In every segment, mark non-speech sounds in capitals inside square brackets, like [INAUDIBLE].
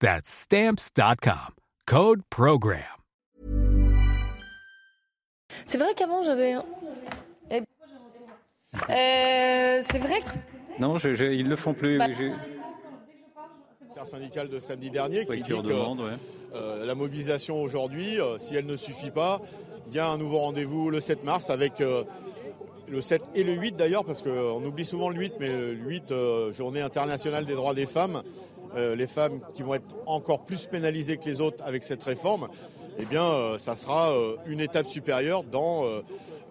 That's Stamps.com. Code Program. C'est vrai qu'avant j'avais. un- Eh, euh, c'est vrai que. Non, je- je- ils le font plus. Bah, je- Intersyndicale de samedi dernier qui dit que demande, ouais. euh, la mobilisation aujourd'hui, euh, si elle ne suffit pas, il y a un nouveau rendez-vous le 7 mars avec euh, le 7 et le 8 d'ailleurs, parce qu'on oublie souvent le 8, mais le 8, euh, journée internationale des droits des femmes, les femmes qui vont être encore plus pénalisées que les autres avec cette réforme, eh bien, euh, ça sera euh, une étape supérieure dans euh,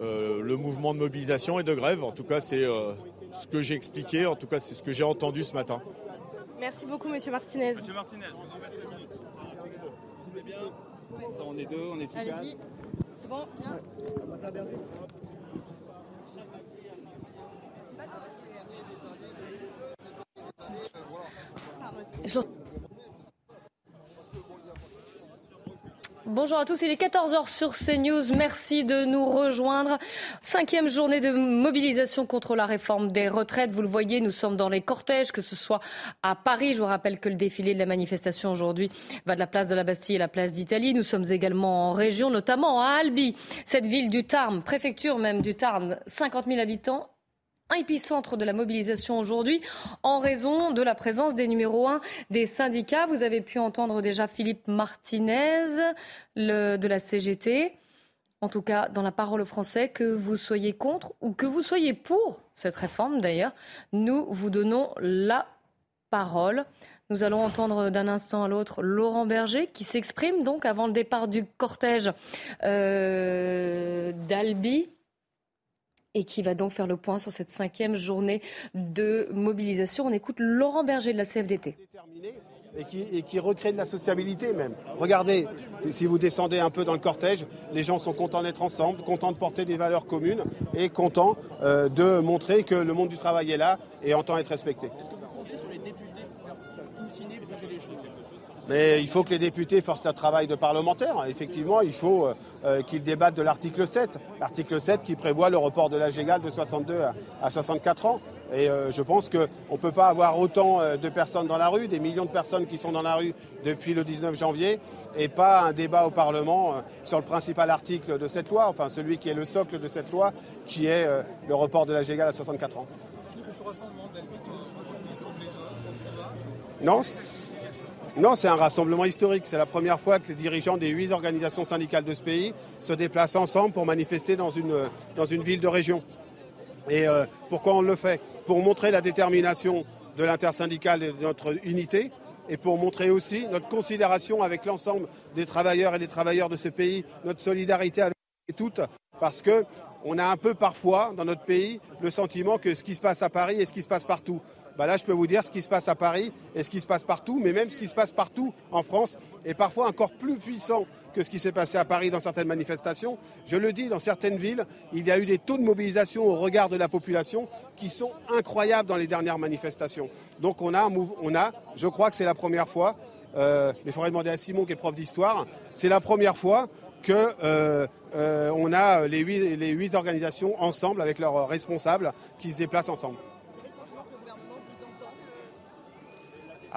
euh, le mouvement de mobilisation et de grève. En tout cas, c'est euh, ce que j'ai expliqué, en tout cas, c'est ce que j'ai entendu ce matin. Merci beaucoup, monsieur Martinez. Monsieur Martinez, je vous embête 5 minutes. Vous vous bien On est deux, on est efficace. Allez-y. C'est bon bien. Bonjour à tous, il est 14h sur CNews. Merci de nous rejoindre. Cinquième journée de mobilisation contre la réforme des retraites. Vous le voyez, nous sommes dans les cortèges, que ce soit à Paris. Je vous rappelle que le défilé de la manifestation aujourd'hui va de la place de la Bastille à la place d'Italie. Nous sommes également en région, notamment à Albi, cette ville du Tarn, préfecture même du Tarn, 50 000 habitants un épicentre de la mobilisation aujourd'hui en raison de la présence des numéros 1 des syndicats. Vous avez pu entendre déjà Philippe Martinez de la CGT. En tout cas, dans la parole aux Français, que vous soyez contre ou que vous soyez pour cette réforme d'ailleurs, nous vous donnons la parole. Nous allons entendre d'un instant à l'autre Laurent Berger qui s'exprime donc avant le départ du cortège euh, d'Albi et qui va donc faire le point sur cette cinquième journée de mobilisation. On écoute Laurent Berger de la CFDT. et qui, et qui recrée de la sociabilité même. Regardez, si vous descendez un peu dans le cortège, les gens sont contents d'être ensemble, contents de porter des valeurs communes et contents euh, de montrer que le monde du travail est là et entend être respecté. Mais il faut que les députés fassent leur travail de parlementaire. Effectivement, il faut euh, euh, qu'ils débattent de l'article 7. L'article 7 qui prévoit le report de l'âge égal de 62 à, à 64 ans. Et euh, je pense qu'on ne peut pas avoir autant euh, de personnes dans la rue, des millions de personnes qui sont dans la rue depuis le 19 janvier, et pas un débat au Parlement euh, sur le principal article de cette loi, enfin celui qui est le socle de cette loi, qui est le report de l'âge égal à 64 ans. Non, c- non, c'est un rassemblement historique. C'est la première fois que les dirigeants des huit organisations syndicales de ce pays se déplacent ensemble pour manifester dans une, ville de région. Et euh, pourquoi on le fait? Pour montrer la détermination de l'intersyndicale et de notre unité, et pour montrer aussi notre considération avec l'ensemble des travailleurs et des travailleurs de ce pays, notre solidarité avec toutes, parce que on a un peu parfois dans notre pays le sentiment que ce qui se passe à Paris est ce qui se passe partout. Bah là, je peux vous dire ce qui se passe à Paris et ce qui se passe partout, mais même ce qui se passe partout en France est parfois encore plus puissant que ce qui s'est passé à Paris dans certaines manifestations. Je le dis, dans certaines villes, il y a eu des taux de mobilisation au regard de la population qui sont incroyables dans les dernières manifestations. Donc on a, je crois que c'est la première fois, euh, mais il faudrait demander à Simon qui est prof d'histoire, c'est la première fois que euh, euh, a les huit organisations ensemble avec leurs responsables qui se déplacent ensemble.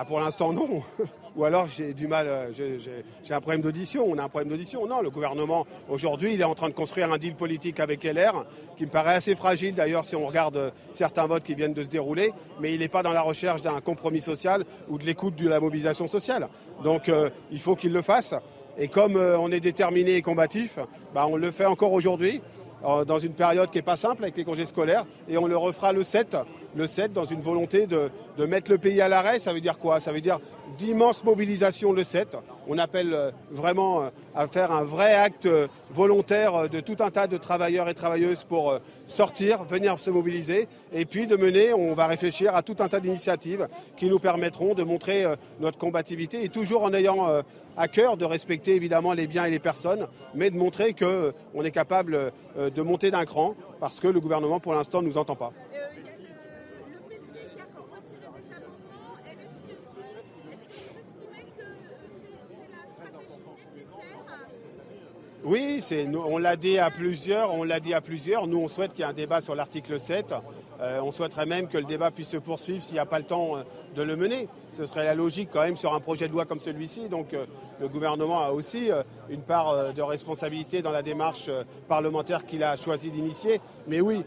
Ah, pour l'instant, non. [LAUGHS] Ou alors j'ai du mal, euh, j'ai- un problème d'audition. On a un problème d'audition. Non, le gouvernement, aujourd'hui, il est en train de construire un deal politique avec LR, qui me paraît assez fragile d'ailleurs si on regarde euh, certains votes qui viennent de se dérouler, mais il n'est pas dans la recherche d'un compromis social ou de l'écoute de la mobilisation sociale. Donc euh, il faut qu'il le fasse. Et comme on est déterminé et combatif, bah, on le fait encore aujourd'hui, dans une période qui n'est pas simple avec les congés scolaires, et on le refera le 7 le 7 dans une volonté de, mettre le pays à l'arrêt. Ça veut dire quoi? Ça veut dire d'immenses mobilisations le 7. On appelle euh, vraiment euh, à faire un vrai acte euh, volontaire de tout un tas de travailleurs et travailleuses pour sortir, venir se mobiliser et puis de mener, on va réfléchir à tout un tas d'initiatives qui nous permettront de montrer notre combativité et toujours en ayant à cœur de respecter évidemment les biens et les personnes, mais de montrer qu'on est capable de monter d'un cran parce que le gouvernement pour l'instant ne nous entend pas. Oui, on l'a dit à plusieurs, on l'a dit à plusieurs. Nous, on souhaite qu'il y ait un débat sur l'article 7. Euh, on souhaiterait même que le débat puisse se poursuivre s'il n'y a pas le temps euh, de le mener. Ce serait la logique quand même sur un projet de loi comme celui-ci. Donc euh, le gouvernement a aussi une part de responsabilité dans la démarche parlementaire qu'il a choisi d'initier. Mais oui,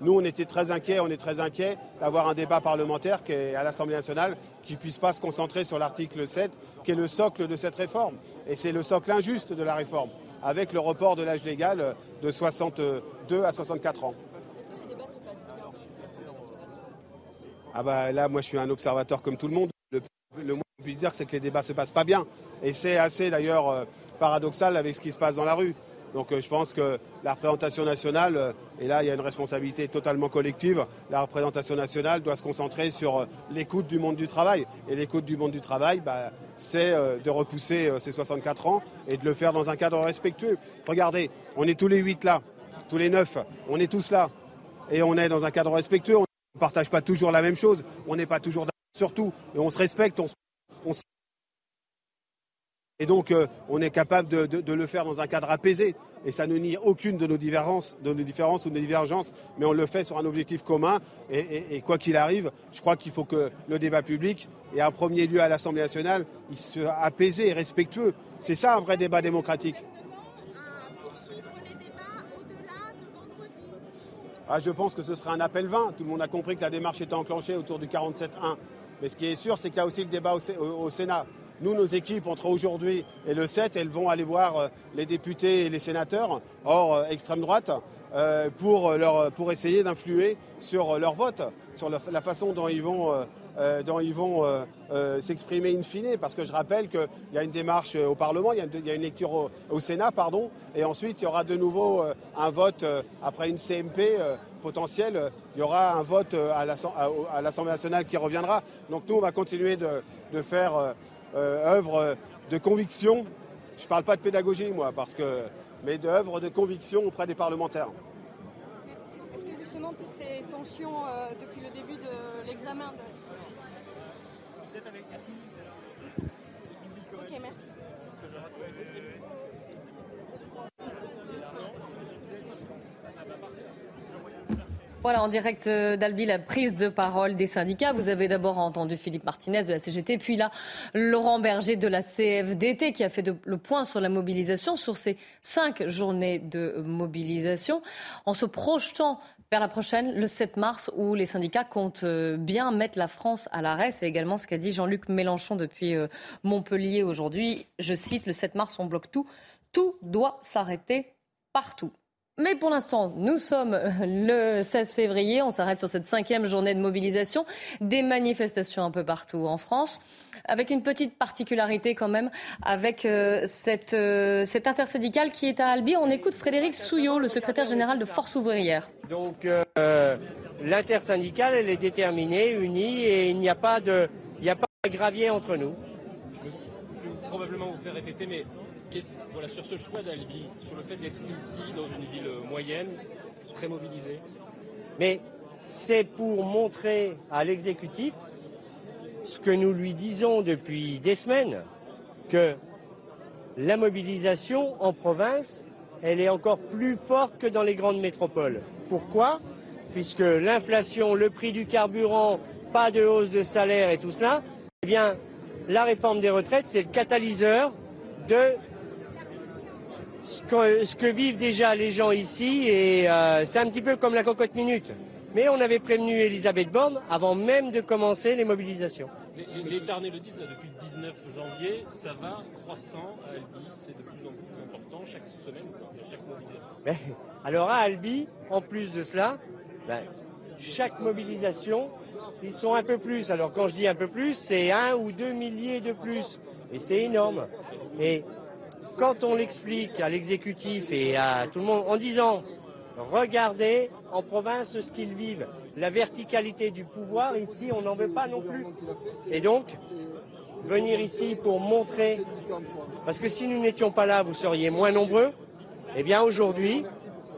nous, on était très inquiets, on est très inquiets d'avoir un débat parlementaire qui à l'Assemblée nationale qui ne puisse pas se concentrer sur l'article 7, qui est le socle de cette réforme. Et c'est le socle injuste de la réforme avec le report de l'âge légal de 62 à 64 ans. Est-ce que les débats se passent bien Ah bah là, moi je suis un observateur comme tout le monde. Le, moins qu'on puisse dire, c'est que les débats se passent pas bien. Et c'est assez d'ailleurs euh, paradoxal avec ce qui se passe dans la rue. Donc euh, je pense que la représentation nationale, euh, et là il y a une responsabilité totalement collective, la représentation nationale doit se concentrer sur euh, l'écoute du monde du travail. Et l'écoute du monde du travail, bah, c'est de repousser ces 64 ans et de le faire dans un cadre respectueux. Regardez, on est tous les huit là, tous les neuf, on est tous là. Et on est dans un cadre respectueux, on ne partage pas toujours la même chose, on n'est pas toujours d'accord sur tout, et on se respecte, on, on et donc, euh, on est capable de, le faire dans un cadre apaisé. Et ça ne nie aucune de nos différences, ou de nos divergences, mais on le fait sur un objectif commun. Et, quoi qu'il arrive, je crois qu'il faut que le débat public, et en premier lieu à l'Assemblée nationale, il soit apaisé et respectueux. C'est ça un vrai débat démocratique. Ah, je pense que ce sera un appel vain. Tout le monde a compris que la démarche était enclenchée autour du 47-1. Mais ce qui est sûr, c'est qu'il y a aussi le débat au Sénat. Nous, nos équipes, entre aujourd'hui et le 7, elles vont aller voir euh, les députés et les sénateurs, hors euh, extrême droite, euh, pour, leur, pour essayer d'influer sur leur vote, sur la façon dont ils vont, dont ils vont s'exprimer in fine. Parce que je rappelle qu'il y a une démarche au Parlement, il y a une, lecture au, Sénat, pardon, et ensuite il y aura de nouveau un vote après une CMP potentielle. Il y aura un vote à l'Assemblée nationale qui reviendra. Donc nous, on va continuer de, de faire œuvre de conviction. Je ne parle pas de pédagogie, moi, parce que, mais d'œuvre de conviction auprès des parlementaires. Merci. Est-ce que justement toutes ces tensions euh, depuis le début de l'examen de... Ok, merci. Voilà, en direct euh, d'Albi, la prise de parole des syndicats. Vous avez d'abord entendu Philippe Martinez de la CGT, puis là, Laurent Berger de la CFDT qui a fait le point sur la mobilisation, sur ces cinq journées de mobilisation, en se projetant vers la prochaine, le 7 mars, où les syndicats comptent euh, bien mettre la France à l'arrêt. C'est également ce qu'a dit Jean-Luc Mélenchon depuis euh, Montpellier aujourd'hui. Je cite, le 7 mars, on bloque tout. Tout doit s'arrêter partout. Mais pour l'instant, nous sommes le 16 février. On s'arrête sur cette cinquième journée de mobilisation. Des manifestations un peu partout en France, avec une petite particularité quand même, avec euh, cette, euh, cette intersyndicale qui est à Albi. On écoute Frédéric Souillot, le secrétaire général de Force ouvrière. Donc euh, l'intersyndicale, elle est déterminée, unie, et il n'y a pas de, il n'y a pas de gravier entre nous. Je vais probablement vous faire répéter, mais voilà, sur ce choix d'Albi, sur le fait d'être ici, dans une ville moyenne, très mobilisée? Mais c'est pour montrer à l'exécutif ce que nous lui disons depuis des semaines, que la mobilisation en province, elle est encore plus forte que dans les grandes métropoles. Pourquoi? Puisque l'inflation, le prix du carburant, pas de hausse de salaire et tout cela, eh bien, la réforme des retraites, c'est le catalyseur de ce que, vivent déjà les gens ici et euh, c'est un petit peu comme la cocotte minute. Mais on avait prévenu Elisabeth Borne avant même de commencer les mobilisations. Les, Tarnais le disent, depuis le 19 janvier, ça va croissant à Albi, c'est de plus en plus important chaque semaine, chaque mobilisation. [LAUGHS] alors à Albi, en plus de cela, ben, chaque mobilisation, ils sont un peu plus. Alors quand je dis un peu plus, c'est un ou deux milliers de plus. Et c'est énorme. Et quand on l'explique à l'exécutif et à tout le monde en disant regardez en province ce qu'ils vivent, la verticalité du pouvoir, ici on n'en veut pas non plus. Et donc, venir ici pour montrer, parce que si nous n'étions pas là, vous seriez moins nombreux, eh bien aujourd'hui,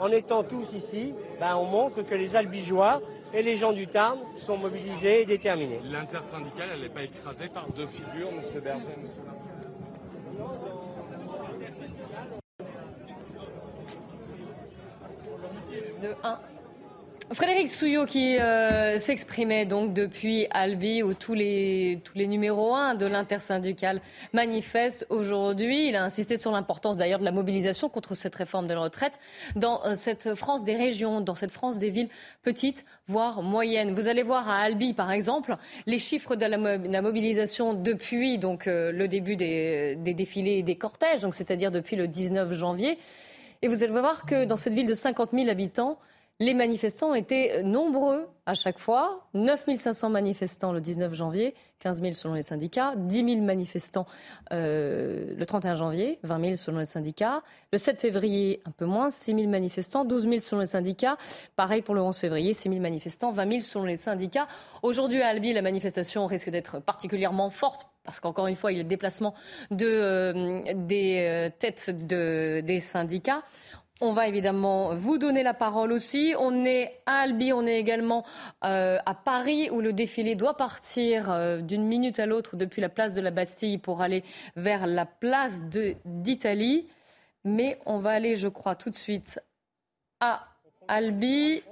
en étant tous ici, ben, on montre que les albigeois et les gens du Tarn sont mobilisés et déterminés. L'intersyndicale, elle n'est pas écrasée par deux figures, M. Berger De 1 Frédéric Souillot qui euh, s'exprimait donc depuis Albi où tous les, numéros 1 de l'intersyndicale manifestent aujourd'hui. Il a insisté sur l'importance d'ailleurs de la mobilisation contre cette réforme de la retraite dans euh, cette France des régions, dans cette France des villes petites, voire moyennes. Vous allez voir à Albi par exemple les chiffres de la, mobilisation depuis donc, euh, le début des, défilés et des cortèges, c'est-à-dire depuis le 19 janvier. Et vous allez voir que dans cette ville de 50 000 habitants, les manifestants étaient nombreux à chaque fois. 9 500 manifestants le 19 janvier, 15 000 selon les syndicats. 10 000 manifestants euh, le 31 janvier, 20 000 selon les syndicats. Le 7 février, un peu moins, 6 000 manifestants, 12 000 selon les syndicats. Pareil pour le 11 février, 6 000 manifestants, 20 000 selon les syndicats. Aujourd'hui à Albi, la manifestation risque d'être particulièrement forte parce qu'encore une fois, il y a le déplacement de, euh, des euh, têtes de, des syndicats. On va évidemment vous donner la parole aussi. On est à Albi, on est également euh, à Paris où le défilé doit partir euh, d'une minute à l'autre depuis la place de la Bastille pour aller vers la place d'Italie. Mais on va aller, je crois, tout de suite à Albi.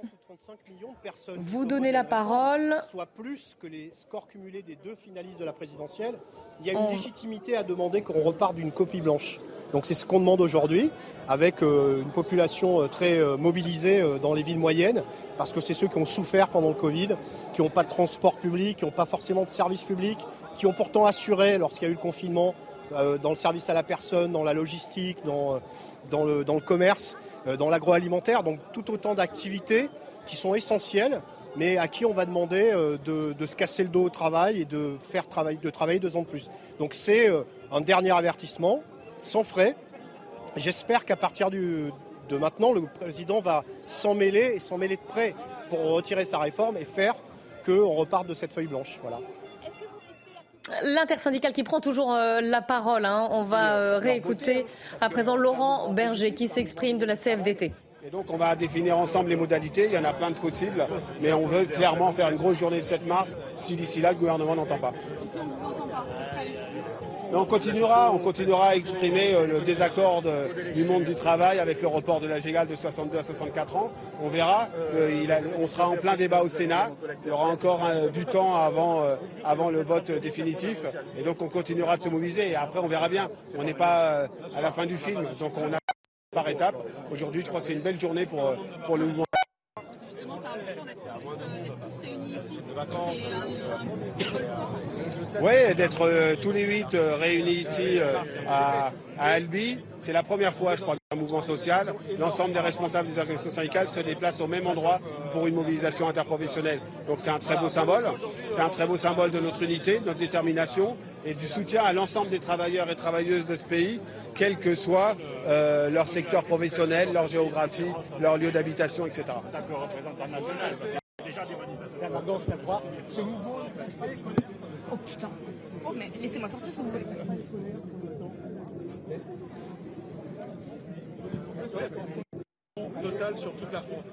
Vous donnez la parole. Soit plus que les scores cumulés des deux finalistes de la présidentielle. Il y a une légitimité à demander qu'on reparte d'une copie blanche. Donc c'est ce qu'on demande aujourd'hui avec euh, une population euh, très euh, mobilisée dans les villes moyennes, parce que c'est ceux qui ont souffert pendant le Covid, qui n'ont pas de transport public, qui n'ont pas forcément de service public, qui ont pourtant assuré, lorsqu'il y a eu le confinement, dans le service à la personne, dans la logistique, dans, dans, le, dans le commerce, dans l'agroalimentaire, donc tout autant d'activités qui sont essentielles, mais à qui on va demander de, de, se casser le dos au travail et de faire travailler, de travailler deux ans de plus. Donc c'est un dernier avertissement, sans frais, J'espère qu'à partir de maintenant, le président va s'en mêler et s'en mêler de près pour retirer sa réforme et faire qu'on reparte de cette feuille blanche. Voilà. L'intersyndicale qui prend toujours euh, la parole. Hein. On va euh, réécouter à présent Laurent Berger qui s'exprime de la CFDT. Et donc on va définir ensemble les modalités, il y en a plein de possibles, mais on veut clairement faire une grosse journée le 7 mars si d'ici là le gouvernement n'entend pas on continuera, on continuera à exprimer euh, le désaccord du monde du travail avec le report de l'âge égal de 62 à 64 ans. On verra. Euh, on sera en plein débat au Sénat. Il y aura encore euh, du temps avant, avant le vote définitif. Et donc on continuera de se mobiliser. Et après, on verra bien. On n'est pas à la fin du film. Donc on a par étapes. Aujourd'hui, je crois que c'est une belle journée pour, pour le mouvement. Oui, d'être euh, tous les huit euh, réunis ici euh, à, Albi. C'est la première fois, je crois, qu'un mouvement social, l'ensemble des responsables des organisations syndicales se déplacent au même endroit pour une mobilisation interprofessionnelle. Donc c'est un très beau symbole. C'est un très beau symbole de notre unité, de notre détermination et du soutien à l'ensemble des travailleurs et travailleuses de ce pays, quel que soit leur secteur professionnel, leur géographie, leur lieu d'habitation, etc. Ce mouvement Oh putain. Oh mais laissez-moi sortir si vous voulez. Total sur toute la France.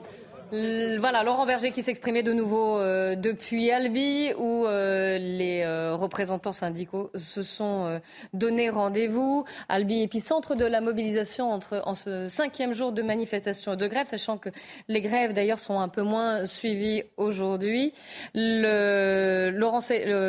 Voilà, Laurent Berger qui s'exprimait de nouveau euh, depuis Albi, où euh, les euh, représentants syndicaux se sont donné rendez-vous. Albi, épicentre de la mobilisation entre, en ce cinquième jour de manifestation et de grève, sachant que les grèves d'ailleurs sont un peu moins suivies aujourd'hui. Laurent,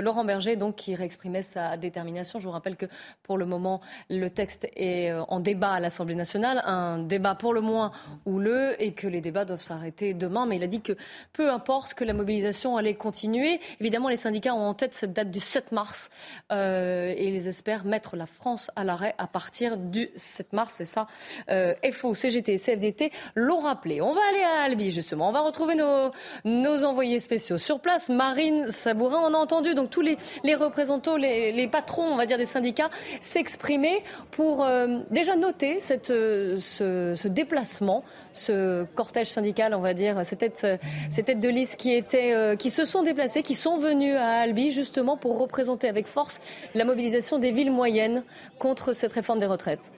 Laurent Berger, donc, qui réexprimait sa détermination. Je vous rappelle que pour le moment, le texte est en débat à l'Assemblée nationale, un débat pour le moins houleux, et que les débats doivent s'arrêter demain, mais il a dit que peu importe que la mobilisation allait continuer. Évidemment, les syndicats ont en tête cette date du 7 mars euh, et ils espèrent mettre la France à l'arrêt à partir du 7 mars. Et ça, euh, FO, CGT, CFDT l'ont rappelé. On va aller à Albi, justement. On va retrouver nos, nos envoyés spéciaux sur place. Marine Sabourin, on a entendu donc tous les, les représentants, les, les, patrons, on va dire, des syndicats s'exprimer pour euh, déjà noter cette, ce, ce, déplacement, ce cortège syndical, on va dire, ces têtes, ces têtes de liste qui, étaient, euh, qui se sont déplacées, qui sont venues à Albi justement pour représenter avec force la mobilisation des villes moyennes contre cette réforme des retraites.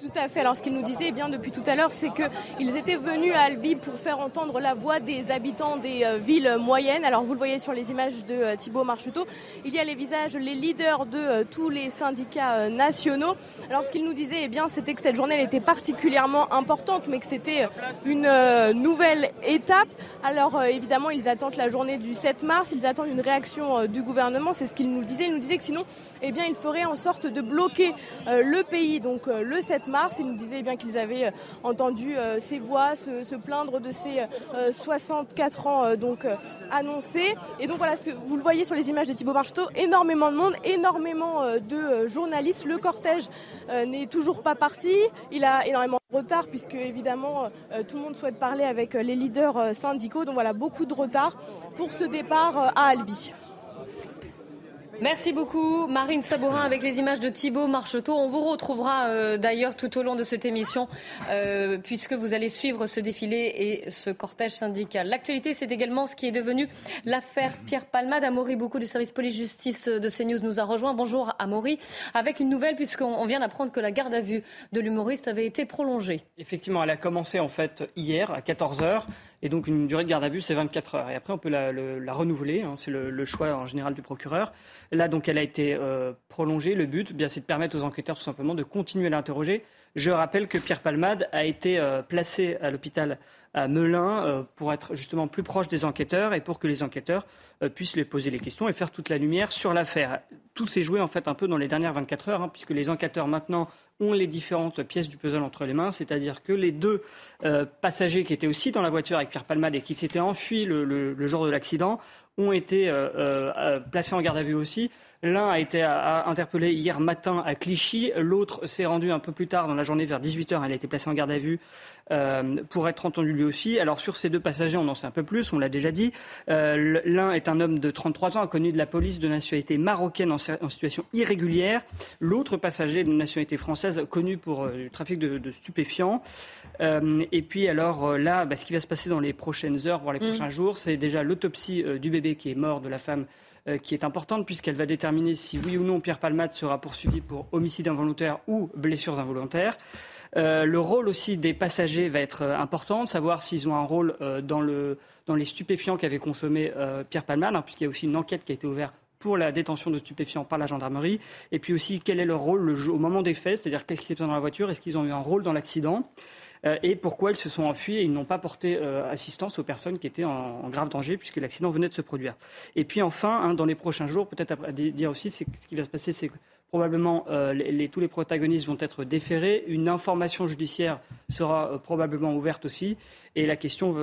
Tout à fait. Alors ce qu'ils nous disaient eh bien depuis tout à l'heure, c'est qu'ils étaient venus à Albi pour faire entendre la voix des habitants des euh, villes moyennes. Alors vous le voyez sur les images de euh, Thibault Marcheteau, il y a les visages, les leaders de euh, tous les syndicats nationaux. Alors ce qu'ils nous disaient, eh bien, c'était que cette journée était particulièrement importante, mais que c'était une nouvelle étape. Alors évidemment, ils attendent la journée du 7 mars, ils attendent une réaction du gouvernement. C'est ce qu'ils nous disaient. Ils nous disaient que sinon, eh bien, ils feraient en sorte de bloquer le pays. Donc le 7 mars. Ils nous disaient eh bien qu'ils avaient euh, entendu euh, ces voix se, plaindre de ces 64 euh, ans donc annoncés. Et donc voilà, ce que vous le voyez sur les images de Thibault Marcheteau, énormément de monde, énormément de journalistes. Le cortège n'est toujours pas parti. Il a énormément de retard puisque évidemment tout le monde souhaite parler avec les leaders syndicaux. Donc voilà, beaucoup de retard pour ce départ à Albi. Merci beaucoup Marine Sabourin avec les images de Thibault Marcheteau. On vous retrouvera euh, d'ailleurs tout au long de cette émission euh, puisque vous allez suivre ce défilé et ce cortège syndical. L'actualité, c'est également ce qui est devenu l'affaire Pierre Palmade. Amaury, beaucoup du service police-justice de CNews nous a rejoint. Bonjour Amaury, avec une nouvelle puisqu'on vient d'apprendre que la garde à vue de l'humoriste avait été prolongée. Effectivement, elle a commencé en fait hier à 14h. Et donc une durée de garde à vue, c'est 24 heures. Et après, on peut la, renouveler. Hein, c'est le, choix en général du procureur. Là, donc, elle a été euh, prolongée. Le but, bien, c'est de permettre aux enquêteurs tout simplement de continuer à l'interroger. Je rappelle que Pierre Palmade a été euh, placé à l'hôpital à Melun euh, pour être justement plus proche des enquêteurs et pour que les enquêteurs puissent les poser les questions et faire toute la lumière sur l'affaire. Tout s'est joué en fait un peu dans les dernières 24 heures, hein, puisque les enquêteurs maintenant ont les différentes pièces du puzzle entre les mains, c'est-à-dire que les deux euh, passagers qui étaient aussi dans la voiture avec Pierre Palmade et qui s'étaient enfuis le, jour de l'accident ont été euh, euh, placés en garde à vue aussi. L'un a été interpellé hier matin à Clichy, l'autre s'est rendu un peu plus tard dans la journée vers 18h, elle a été placée en garde à vue euh, pour être entendu lui aussi. Alors sur ces deux passagers, on en sait un peu plus, on l'a déjà dit. Euh, l'un est un homme de 33 ans, connu de la police de nationalité marocaine en, situation irrégulière. L'autre passager de nationalité française, connu pour le euh, trafic de, stupéfiants. et puis alors là, bah, ce qui va se passer dans les prochaines heures, voire les mm. prochains jours, c'est déjà l'autopsie du bébé qui est mort de la femme qui est importante puisqu'elle va déterminer si oui ou non Pierre Palmade sera poursuivi pour homicide involontaire ou blessures involontaires. Euh, le rôle aussi des passagers va être euh, important, savoir s'ils ont un rôle dans, le, dans, les stupéfiants qu'avait consommé Pierre Palmade, hein, puisqu'il y a aussi une enquête qui a été ouverte pour la détention de stupéfiants par la gendarmerie, et puis aussi quel est leur rôle le, au moment des faits, c'est-à-dire qu'est-ce qui s'est passé dans la voiture, est-ce qu'ils ont eu un rôle dans l'accident? Euh, et pourquoi ils se sont enfuis et ils n'ont pas porté euh, assistance aux personnes qui étaient en, grave danger puisque l'accident venait de se produire. Et puis enfin, hein, dans les prochains jours, peut-être à dire aussi, ce qui va se passer, c'est que probablement euh, tous les protagonistes vont être déférés. Une information judiciaire sera probablement ouverte aussi. Et la question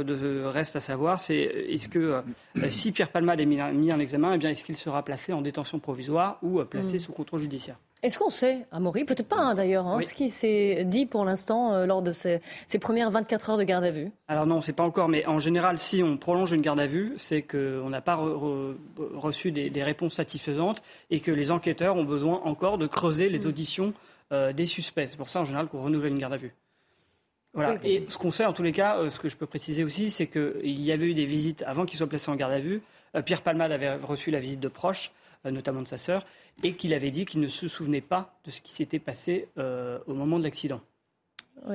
reste à savoir, c'est est-ce que si Pierre Palmade est mis, en examen, eh est-ce qu'il sera placé en détention provisoire ou placé mm. sous contrôle judiciaire? Est-ce qu'on sait, Amaury, peut-être pas hein, d'ailleurs, hein, ce qui s'est dit pour l'instant euh, lors de ces, premières 24 heures de garde à vue Alors non, c'est pas encore, mais en général, si on prolonge une garde à vue, c'est qu'on n'a pas reçu des, réponses satisfaisantes et que les enquêteurs ont besoin encore de creuser les mm. auditions euh, des suspects. C'est pour ça en général qu'on renouvelle une garde à vue. Voilà. Et ce qu'on sait, en tous les cas, euh, ce que je peux préciser aussi, c'est qu'il y avait eu des visites avant qu'il soit placé en garde à vue. Pierre Palmade avait reçu la visite de proches. Euh, notamment de sa sœur, et qu'il avait dit qu'il ne se souvenait pas de ce qui s'était passé euh, au moment de l'accident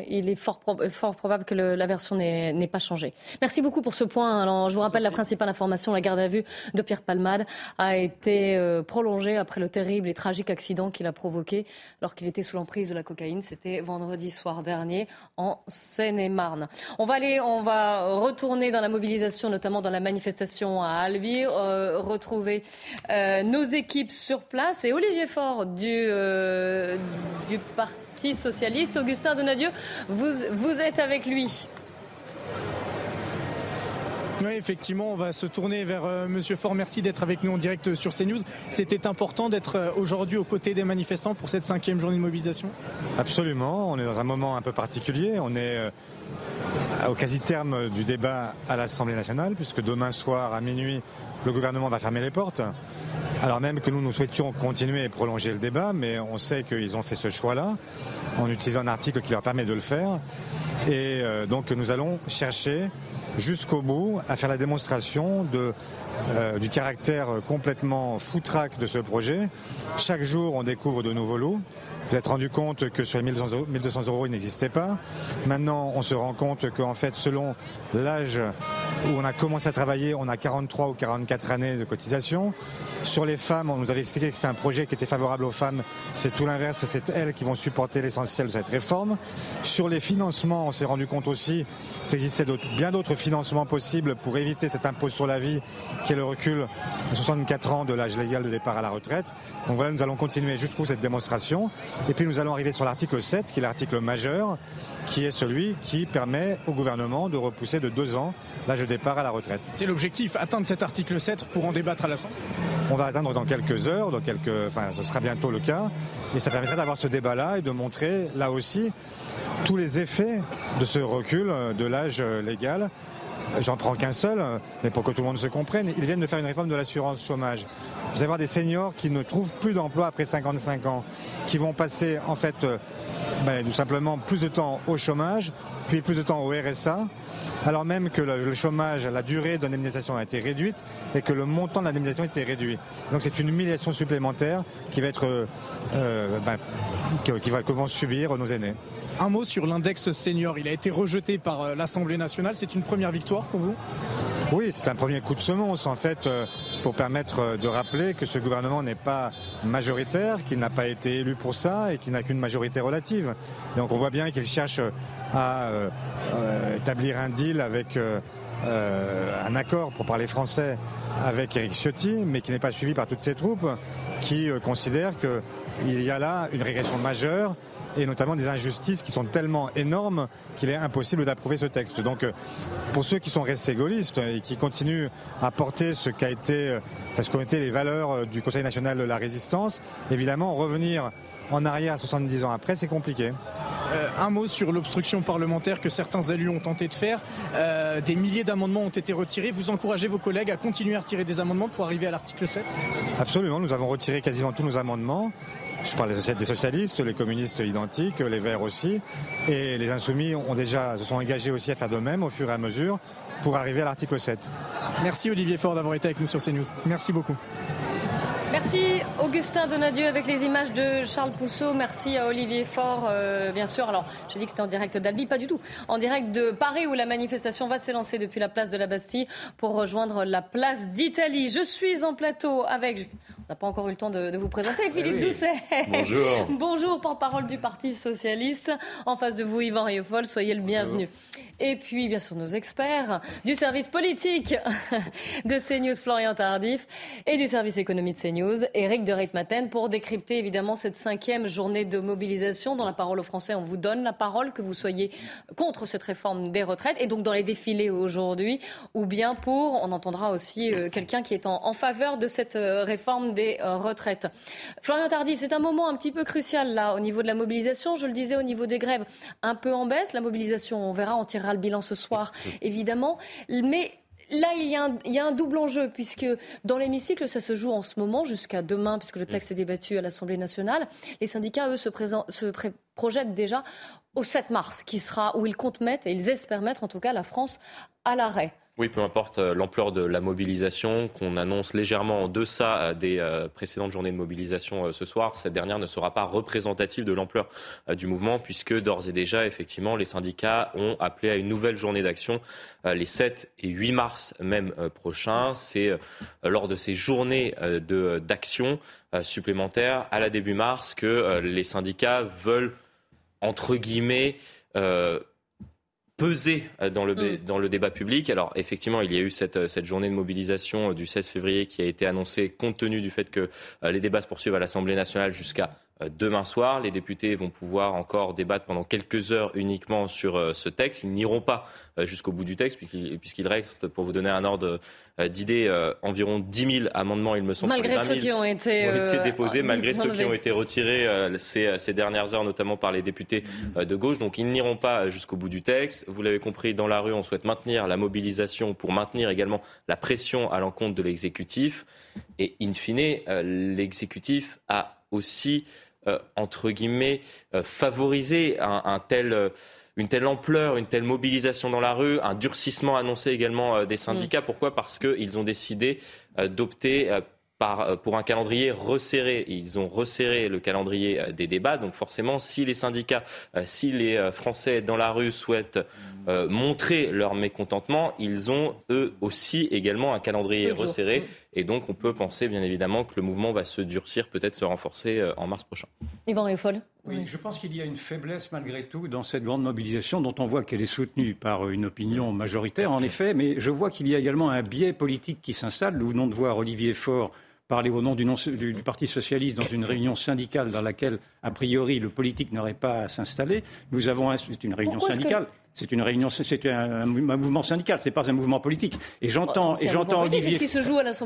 il est fort, probable que la version n'ait pas changé. Merci beaucoup pour ce point. Alors, je vous rappelle la principale information la garde à vue de Pierre Palmade a été euh, prolongée après le terrible et tragique accident qu'il a provoqué alors qu'il était sous l'emprise de la cocaïne. C'était vendredi soir dernier en Seine-et-Marne. On va aller, on va retourner dans la mobilisation, notamment dans la manifestation à Albi, euh, retrouver euh, nos équipes sur place et Olivier Faure du, du parti Parti socialiste. Augustin Donadieu, vous, vous êtes avec lui. Oui, effectivement, on va se tourner vers euh, Monsieur Faure. Merci d'être avec nous en direct sur CNews. C'était important d'être euh, aujourd'hui aux côtés des manifestants pour cette cinquième journée de mobilisation? Absolument. On est dans un moment un peu particulier. On est euh, au quasi-terme du débat à l'Assemblée nationale, puisque demain soir à minuit, le gouvernement va fermer les portes. Alors même que nous, nous souhaitions continuer et prolonger le débat, mais on sait qu'ils ont fait ce choix-là en utilisant un article qui leur permet de le faire. Et donc nous allons chercher jusqu'au bout à faire la démonstration de, euh, du caractère complètement foutraque de ce projet. Chaque jour, on découvre de nouveaux lots. Vous êtes rendu compte que sur les 1200 euros, il n'existait pas. Maintenant, on se rend compte qu'en fait, selon l'âge où on a commencé à travailler, on a 43 ou 44 années de cotisation. Sur les femmes, on nous avait expliqué que c'était un projet qui était favorable aux femmes. C'est tout l'inverse, c'est elles qui vont supporter l'essentiel de cette réforme. Sur les financements, on s'est rendu compte aussi qu'il existait bien d'autres financements possibles pour éviter cet impôt sur la vie qui est le recul à 64 ans de l'âge légal de départ à la retraite. Donc voilà, nous allons continuer jusqu'où cette démonstration. Et puis nous allons arriver sur l'article 7, qui est l'article majeur, qui est celui qui permet au gouvernement de repousser de deux ans l'âge de départ à la retraite. C'est l'objectif, atteindre cet article 7 pour en débattre à l'Assemblée On va atteindre dans quelques heures, dans quelques, enfin ce sera bientôt le cas, et ça permettrait d'avoir ce débat-là et de montrer là aussi tous les effets de ce recul de l'âge légal J'en prends qu'un seul, mais pour que tout le monde se comprenne, ils viennent de faire une réforme de l'assurance chômage. Vous allez avoir des seniors qui ne trouvent plus d'emploi après 55 ans, qui vont passer en fait euh, ben, tout simplement plus de temps au chômage, puis plus de temps au RSA, alors même que le, chômage, la durée d'indemnisation a été réduite et que le montant de l'indemnisation a été réduit. Donc c'est une humiliation supplémentaire qui va être, euh, euh, ben, que vont subir nos aînés. Un mot sur l'index senior. Il a été rejeté par euh, l'Assemblée nationale. C'est une première victoire pour vous? Oui, c'est un premier coup de semonce en fait euh, pour permettre euh, de rappeler que ce gouvernement n'est pas majoritaire, qu'il n'a pas été élu pour ça et qu'il n'a qu'une majorité relative. donc on voit bien qu'il cherche à établir un deal avec un accord pour parler français avec Eric Ciotti, mais qui n'est pas suivi par toutes ses troupes qui considèrent qu'il y a là une régression majeure et notamment des injustices qui sont tellement énormes qu'il est impossible d'approuver ce texte. Donc euh, pour ceux qui sont restés gaullistes et qui continuent à porter ce qu'a été, euh, ce qu'ont été les valeurs euh, du Conseil national de la résistance, évidemment revenir en arrière 70 ans après, c'est compliqué. un mot sur l'obstruction parlementaire que certains élus ont tenté de faire. des milliers d'amendements ont été retirés. Vous encouragez vos collègues à continuer à retirer des amendements pour arriver à l'article 7 Absolument, nous avons retiré quasiment tous nos amendements. Je parle des socialistes, les communistes identiques, les Verts aussi. Et les Insoumis ont déjà, se sont engagés aussi à faire de même au fur et à mesure pour arriver à l'article 7. Merci Olivier Faure d'avoir été avec nous sur CNews. Merci beaucoup. Merci Augustin Donadieu avec les images de Charles Pousseau. Merci à Olivier Faure, euh, bien sûr. Alors, j'ai dit que c'était en direct d'Albi, pas du tout. En direct de Paris où la manifestation va s'élancer depuis la place de la Bastille pour rejoindre la place d'Italie. Je suis en plateau avec on n'a pas encore eu le temps de, vous présenter. Philippe eh Doucet. Bonjour. [LAUGHS] Bonjour, porte-parole du Parti Socialiste. En face de vous, Yvan Riofol, soyez le bienvenu. Et puis, bien sûr, nos experts du service politique [LAUGHS] de CNews, Florian Tardif, et du service économie de CNews, Eric de Ritmaten, pour décrypter évidemment cette cinquième journée de mobilisation. Dans la parole aux Français, on vous donne la parole, que vous soyez contre cette réforme des retraites, et donc dans les défilés aujourd'hui, ou bien pour, on entendra aussi euh, quelqu'un qui est en, faveur de cette euh, réforme des euh, retraites. Florian Tardif, c'est un moment un petit peu crucial là, au niveau de la mobilisation. Je le disais, au niveau des grèves, un peu en baisse. La mobilisation, on verra, on tirera le bilan ce soir, évidemment. Mais Là, il y, a un, il y, a un, double enjeu, puisque dans l'hémicycle, ça se joue en ce moment, jusqu'à demain, puisque le texte est débattu à l'Assemblée nationale. Les syndicats, eux, se, se projettent déjà au 7 mars, qui sera où ils comptent mettre, et ils espèrent mettre en tout cas la France à l'arrêt. Oui, peu importe euh, l'ampleur de la mobilisation, qu'on annonce légèrement en deçà euh, des euh, précédentes journées de mobilisation ce soir, cette dernière ne sera pas représentative de l'ampleur du mouvement, puisque d'ores et déjà, effectivement, les syndicats ont appelé à une nouvelle journée d'action les 7 et 8 mars même prochains. C'est lors de ces journées d'action supplémentaires à la début mars que les syndicats veulent, entre guillemets, peser euh, dans le, mm. dans le débat public. Alors effectivement, il y a eu cette, euh, cette journée de mobilisation euh, du 16 février qui a été annoncée compte tenu du fait que les débats se poursuivent à l'Assemblée nationale jusqu'à demain soir. Les députés vont pouvoir encore débattre pendant quelques heures uniquement sur euh, ce texte. Ils n'iront pas euh, jusqu'au bout du texte puisqu'il reste, pour vous donner un ordre d'idée, environ 10 000 amendements, il me semble, malgré ceux qui ont été, ont été déposés, [LAUGHS] malgré ceux qui ont été retirés ces, ces, dernières heures, notamment par les députés de gauche. Donc ils n'iront pas jusqu'au bout du texte. Vous l'avez compris, dans la rue, on souhaite maintenir la mobilisation pour maintenir également la pression à l'encontre de l'exécutif. Et in fine, l'exécutif a aussi euh, entre guillemets, euh, favoriser un, tel euh, une telle ampleur, une telle mobilisation dans la rue, un durcissement annoncé également des syndicats. Mm. Pourquoi? Parce qu'ils ont décidé d'opter pour un calendrier resserré. Ils ont resserré le calendrier des débats. Donc forcément, si les syndicats, si les Français dans la rue souhaitent montrer leur mécontentement, ils ont eux aussi également un calendrier resserré. Mm. Et donc, on peut penser, bien évidemment, que le mouvement va se durcir, peut-être se renforcer euh, en mars prochain. Yvan Rieffol oui, je pense qu'il y a une faiblesse malgré tout dans cette grande mobilisation dont on voit qu'elle est soutenue par une opinion majoritaire, en effet, mais je vois qu'il y a également un biais politique qui s'installe. Nous venons de voir Olivier Faure parler au nom du, du, Parti socialiste dans une réunion syndicale dans laquelle, a priori, le politique n'aurait pas à s'installer. Nous avons c'est une réunion syndicale. C'est une réunion, c'est un, mouvement syndical, c'est pas un mouvement politique. Et j'entends, et j'entends Olivier,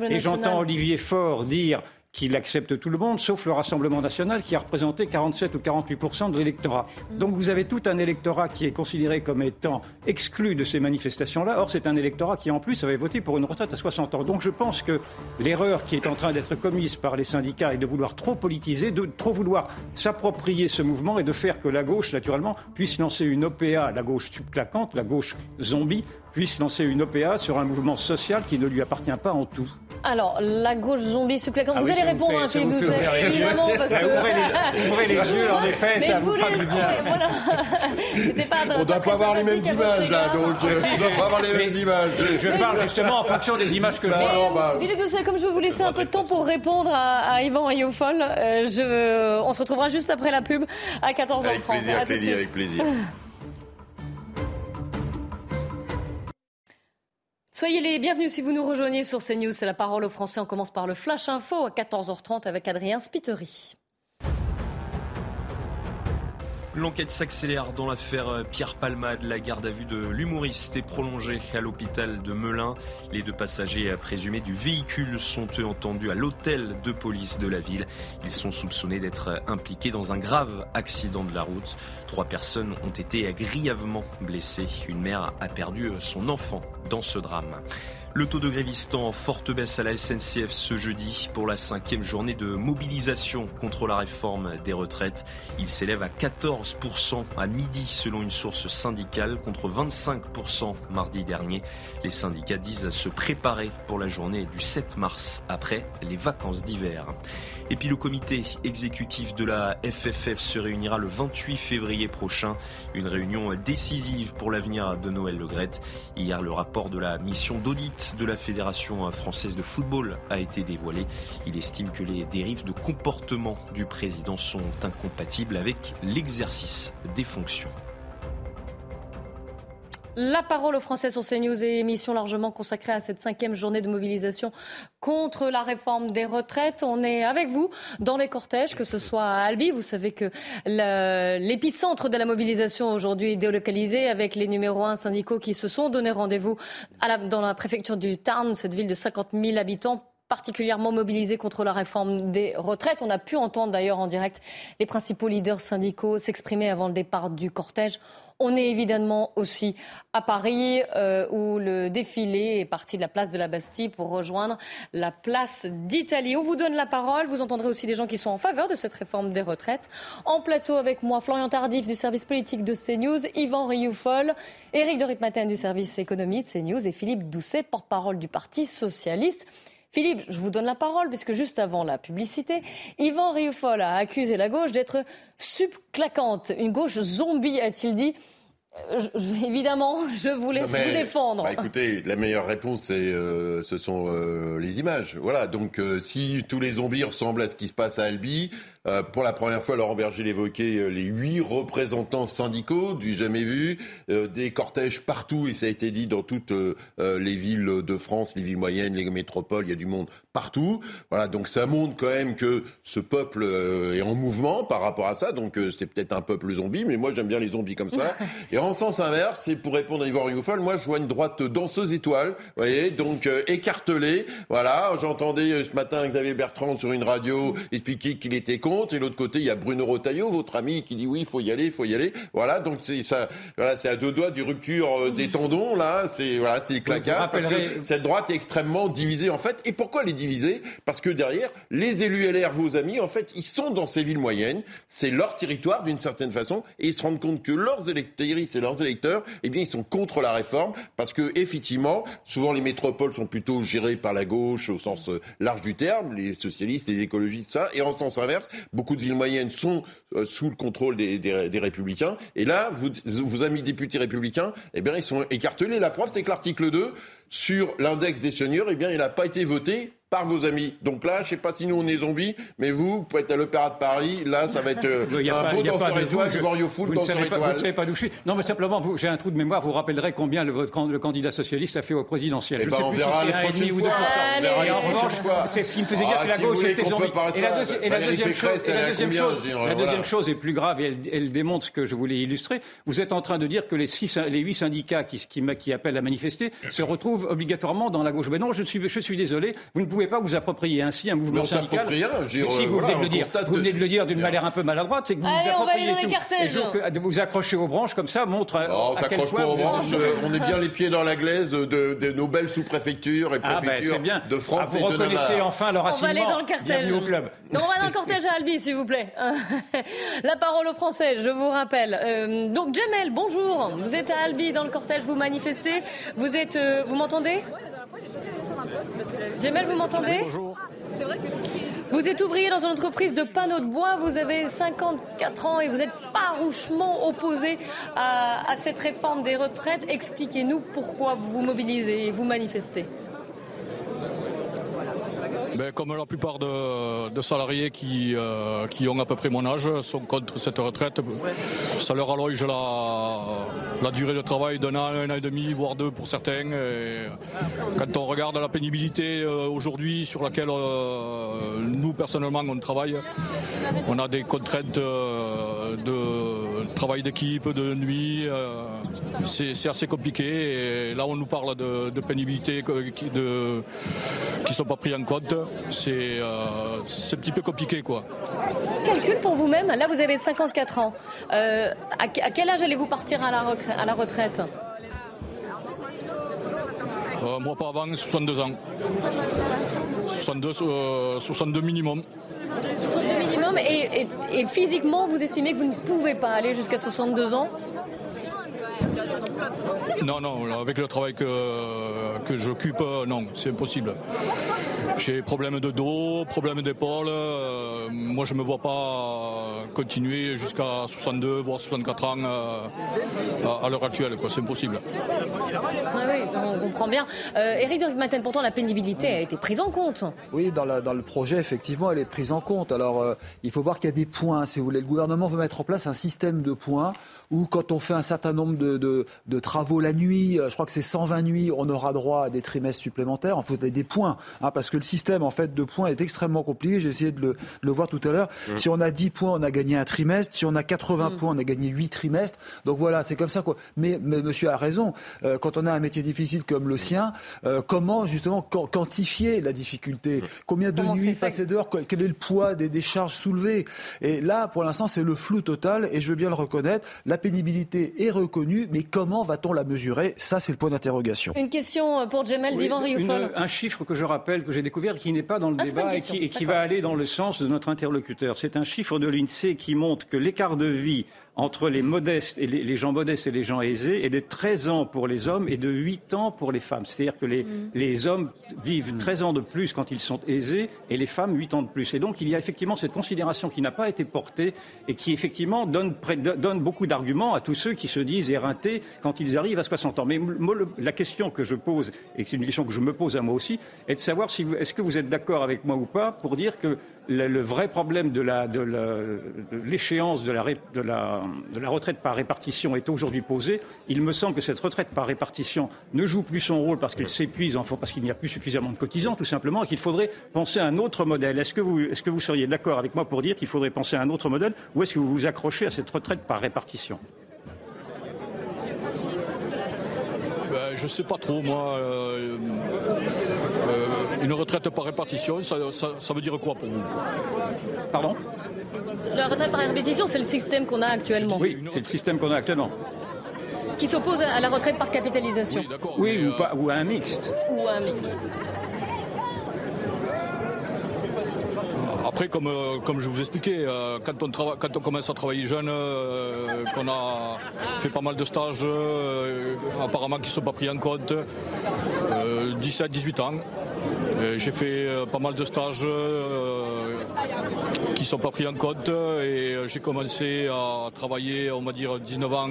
et j'entends Olivier Faure dire qu'il accepte tout le monde, sauf le Rassemblement national qui a représenté 47 ou 48 de l'électorat. Mm. Donc vous avez tout un électorat qui est considéré comme étant exclu de ces manifestations-là. Or, c'est un électorat qui, en plus, avait voté pour une retraite à 60 ans. Donc je pense que l'erreur qui est en train d'être commise par les syndicats est de vouloir trop politiser, de trop vouloir s'approprier ce mouvement et de faire que la gauche, naturellement, puisse lancer une OPA, la gauche subclaquante, la gauche zombie, puisse lancer une OPA sur un mouvement social qui ne lui appartient pas en tout. Alors, la gauche zombie suppléante, ah vous allez répondre, à hein, Philippe Doucet, évidemment, parce que... Ouvrez les, [LAUGHS] ouvrez les yeux, en effet, ça vous fera du bien. voilà. [LAUGHS] pas on ne doit pas avoir les mêmes images, là, donc on ne doit pas avoir les mêmes images. Je parle justement en fonction des images que je vois. Bah, Philippe Doucet, comme je veux vous laisser un peu de temps pour répondre à, Yvan Riofol, euh, on se retrouvera juste après la pub à 14h30. Avec plaisir, avec plaisir, avec plaisir. [LAUGHS] Soyez les bienvenus si vous nous rejoignez sur CNews. C'est la parole aux Français. On commence par le Flash Info à 14h30 avec Adrien Spiteri. L'enquête s'accélère dans l'affaire Pierre Palmade. La garde à vue de l'humoriste est prolongée à l'hôpital de Melun. Les deux passagers présumés du véhicule sont entendus à l'hôtel de police de la ville. Ils sont soupçonnés d'être impliqués dans un grave accident de la route. Trois personnes ont été grièvement blessées. Une mère a perdu son enfant dans ce drame. Le taux de grévistes en forte baisse à la SNCF ce jeudi pour la cinquième journée de mobilisation contre la réforme des retraites. Il s'élève à 14% à midi selon une source syndicale contre 25% mardi dernier. Les syndicats disent se préparer pour la journée du 7 mars après les vacances d'hiver. Et puis le comité exécutif de la FFF se réunira le 28 février prochain. Une réunion décisive pour l'avenir de Noël Legrette. Hier, le rapport de la mission d'audit de la Fédération française de football a été dévoilé. Il estime que les dérives de comportement du président sont incompatibles avec l'exercice des fonctions. La parole aux Français sur CNews et émission largement consacrée à cette cinquième journée de mobilisation contre la réforme des retraites. On est avec vous dans les cortèges, que ce soit à Albi. Vous savez que l'épicentre de la mobilisation aujourd'hui est délocalisé avec les numéros 1 syndicaux qui se sont donné rendez-vous dans la préfecture du Tarn, cette ville de 50 000 habitants particulièrement mobilisés contre la réforme des retraites. On a pu entendre d'ailleurs en direct les principaux leaders syndicaux s'exprimer avant le départ du cortège. On est évidemment aussi à Paris euh, où le défilé est parti de la place de la Bastille pour rejoindre la place d'Italie. On vous donne la parole. Vous entendrez aussi des gens qui sont en faveur de cette réforme des retraites. En plateau avec moi, Florian Tardif du service politique de CNews, Yvan Rioufol, Éric de Ritmaten du service économie de CNews et Philippe Doucet, porte-parole du Parti socialiste. Philippe, je vous donne la parole, puisque juste avant la publicité, Yvan Rioufol a accusé la gauche d'être subclaquante. Une gauche zombie, a-t-il dit. Euh, évidemment, [LAUGHS] je vous laisse vous défendre. Bah, écoutez, la meilleure réponse, euh, ce sont euh, les images. Voilà. Donc, si tous les zombies ressemblent à ce qui se passe à Albi, Euh, pour la première fois, Laurent Berger l'évoquait, euh, les huit représentants syndicaux du jamais vu, euh, des cortèges partout, et ça a été dit dans toutes les villes de France, les villes moyennes, les métropoles, il y a du monde partout. Voilà, donc ça montre quand même que ce peuple est en mouvement par rapport à ça. Donc c'est peut-être un peuple zombie, mais moi j'aime bien les zombies comme ça. [LAUGHS] et en sens inverse, c'est pour répondre à Yvonne Youfol, moi je vois une droite danseuse étoile, vous voyez, donc écartelée. Voilà, j'entendais ce matin Xavier Bertrand sur une radio expliquer qu'il était et l'autre côté il y a Bruno Rotaillot, votre ami, qui dit oui, il faut y aller, il faut y aller. Voilà, donc c'est ça, voilà, c'est à deux doigts du rupture euh, des tendons là. C'est voilà, c'est claquard. Parce que cette droite est extrêmement divisée en fait. Et pourquoi elle est divisée? Parce que derrière, les élus LR, vos amis, en fait, ils sont dans ces villes moyennes. C'est leur territoire d'une certaine façon, et ils se rendent compte que leurs électeurs et leurs électeurs, eh bien, ils sont contre la réforme parce que effectivement, souvent les métropoles sont plutôt gérées par la gauche au sens euh, large du terme, les socialistes, les écologistes, ça, et en sens inverse, beaucoup de villes moyennes sont euh, sous le contrôle des, républicains. Et là, vous, vos amis députés républicains, eh bien, ils sont écartelés. La preuve, c'est que l'article 2 sur l'index des seniors, eh bien, il n'a pas été voté par vos amis. Donc là, je sais pas si nous on est zombies, mais vous, vous pouvez être à l'Opéra de Paris. Là, ça va être euh, [LAUGHS] un beau danseur étoile, danseur étoile. Vous ne savez pas d'où je suis. Non, mais simplement, j'ai un trou de mémoire. Vous rappellerez combien le, votre, le candidat socialiste a fait au présidentiel. Eh je ben, on verra les prochaines fois. Et en revanche, c'est ce qui me faisait dire ah, que la gauche était zombie. Et la deuxième chose, la deuxième chose est plus grave et elle démontre ce que je voulais illustrer. Vous êtes en train de dire que les les huit syndicats qui appellent à manifester se retrouvent obligatoirement dans la gauche. Mais non, je suis désolé. Vous ne pouvez pas vous approprier ainsi un mouvement syndical. si vous, venez de le dire, vous venez de le dire d'une manière un peu maladroite, c'est que vous Allez, vous appropriez tout. Et de vous accrocher aux branches comme ça montre oh, à quel point aux branches. On est bien les pieds dans la glaise de, de nos belles sous-préfectures et ah, ben, préfectures bien. de France ah, et de Navarre. Vous reconnaissez enfin le racinement. On va aller dans le cortège. au club. Non, on va dans le cortège à Albi, s'il vous plaît. [LAUGHS] La parole aux Français, je vous rappelle. Euh, donc, Jamel, bonjour. Vous êtes à Albi dans le cortège, vous manifestez. Vous êtes, euh, vous m'entendez? Jamel, vous m'entendez Bonjour. Vous êtes ouvrier dans une entreprise de panneaux de bois, vous avez 54 ans et vous êtes farouchement opposé à, à cette réforme des retraites. Expliquez-nous pourquoi vous vous mobilisez et vous manifestez. Ben, comme la plupart de, salariés qui, euh, qui ont à peu près mon âge sont contre cette retraite, ça leur allonge la, la durée de travail d'un an, un an et demi, voire deux pour certains. quand on regarde la pénibilité euh, aujourd'hui sur laquelle euh, nous personnellement on travaille, on a des contraintes de travail d'équipe, de nuit c'est assez compliqué. Et là, on nous parle de, de pénibilité qui ne sont pas pris en compte. C'est euh, un petit peu compliqué. quoi. Calcul pour vous-même, là vous avez 54 ans. Euh, à, quel âge allez-vous partir à la, à la retraite? Euh, Moi, pas avant 62 ans. 62, 62 minimum. 62 minimum et, et, physiquement, vous estimez que vous ne pouvez pas aller jusqu'à 62 ans? Non, non, avec le travail que, que j'occupe, euh, non, c'est impossible. J'ai problème de dos, problème d'épaule. Euh, moi, je ne me vois pas continuer jusqu'à 62, voire 64 ans euh, à, l'heure actuelle. C'est impossible. oui, on comprend bien. Eric de Maten, pourtant, la pénibilité a été prise en compte. Oui, dans, dans le projet, effectivement, elle est prise en compte. Alors, il faut voir qu'il y a des points, si vous voulez. Le gouvernement veut mettre en place un système de points où, quand on fait un certain nombre de, de travaux la nuit, je crois que c'est 120 nuits, on aura droit à des trimestres supplémentaires. Il faut des points, hein, parce que le système en fait de points est extrêmement compliqué. J'ai essayé de le, voir tout à l'heure. Mmh. Si on a 10 points, on a gagné un trimestre. Si on a 80 mmh. points, on a gagné 8 trimestres. Donc voilà, c'est comme ça quoi. Mais, Monsieur a raison. Euh, quand on a un métier difficile comme le mmh. sien, euh, comment justement quantifier la difficulté? Combien de nuits passées dehors? Quel est le poids des, des charges soulevées? Et là, pour l'instant, c'est le flou total. Et je veux bien le reconnaître. La pénibilité est reconnue, mais comment va-t-on la mesurer? Ça, c'est le point d'interrogation. Une question pour Jamel oui, Divan Un chiffre que je rappelle, que j'ai découvert, qui n'est pas dans le ah, débat et qui, et qui va aller dans le sens de notre interlocuteur. C'est un chiffre de l'INSEE qui montre que l'écart de vie entre les modestes et les, gens modestes et les gens aisés est de 13 ans pour les hommes et de 8 ans pour les femmes. C'est-à-dire que les, mm. les hommes vivent 13 ans de plus quand ils sont aisés et les femmes 8 ans de plus. Et donc il y a effectivement cette considération qui n'a pas été portée et qui effectivement donne, donne beaucoup d'arguments à tous ceux qui se disent éreintés quand ils arrivent à 60 ans. Mais la question que je pose, et c'est une question que je me pose à moi aussi, est de savoir si est-ce que vous êtes d'accord avec moi ou pas pour dire que le, vrai problème de l'échéance de, la, de, la, de la retraite par répartition est aujourd'hui posé. Il me semble que cette retraite par répartition ne joue plus son rôle parce qu'elle s'épuise, parce qu'il n'y a plus suffisamment de cotisants, tout simplement, et qu'il faudrait penser à un autre modèle. Est-ce que vous, est -ce que vous seriez d'accord avec moi pour dire qu'il faudrait penser à un autre modèle, ou est-ce que vous vous accrochez à cette retraite par répartition ben, Je ne sais pas trop, moi. Euh, euh, une retraite par répartition, ça, veut dire quoi pour vous? Pardon? La retraite par répartition, c'est le système qu'on a actuellement. Oui, c'est le système qu'on a actuellement. Qui s'oppose à la retraite par capitalisation. Oui, ou, pas, ou à un mixte. Ou à un mixte. Après, comme, euh, comme je vous expliquais, euh, quand, on quand on commence à travailler jeune, euh, qu'on a fait pas mal de stages, apparemment qui ne sont pas pris en compte, 17-18 ans, j'ai fait pas mal de stages qui ne sont pas pris en compte et j'ai commencé à travailler, on va dire, 19 ans,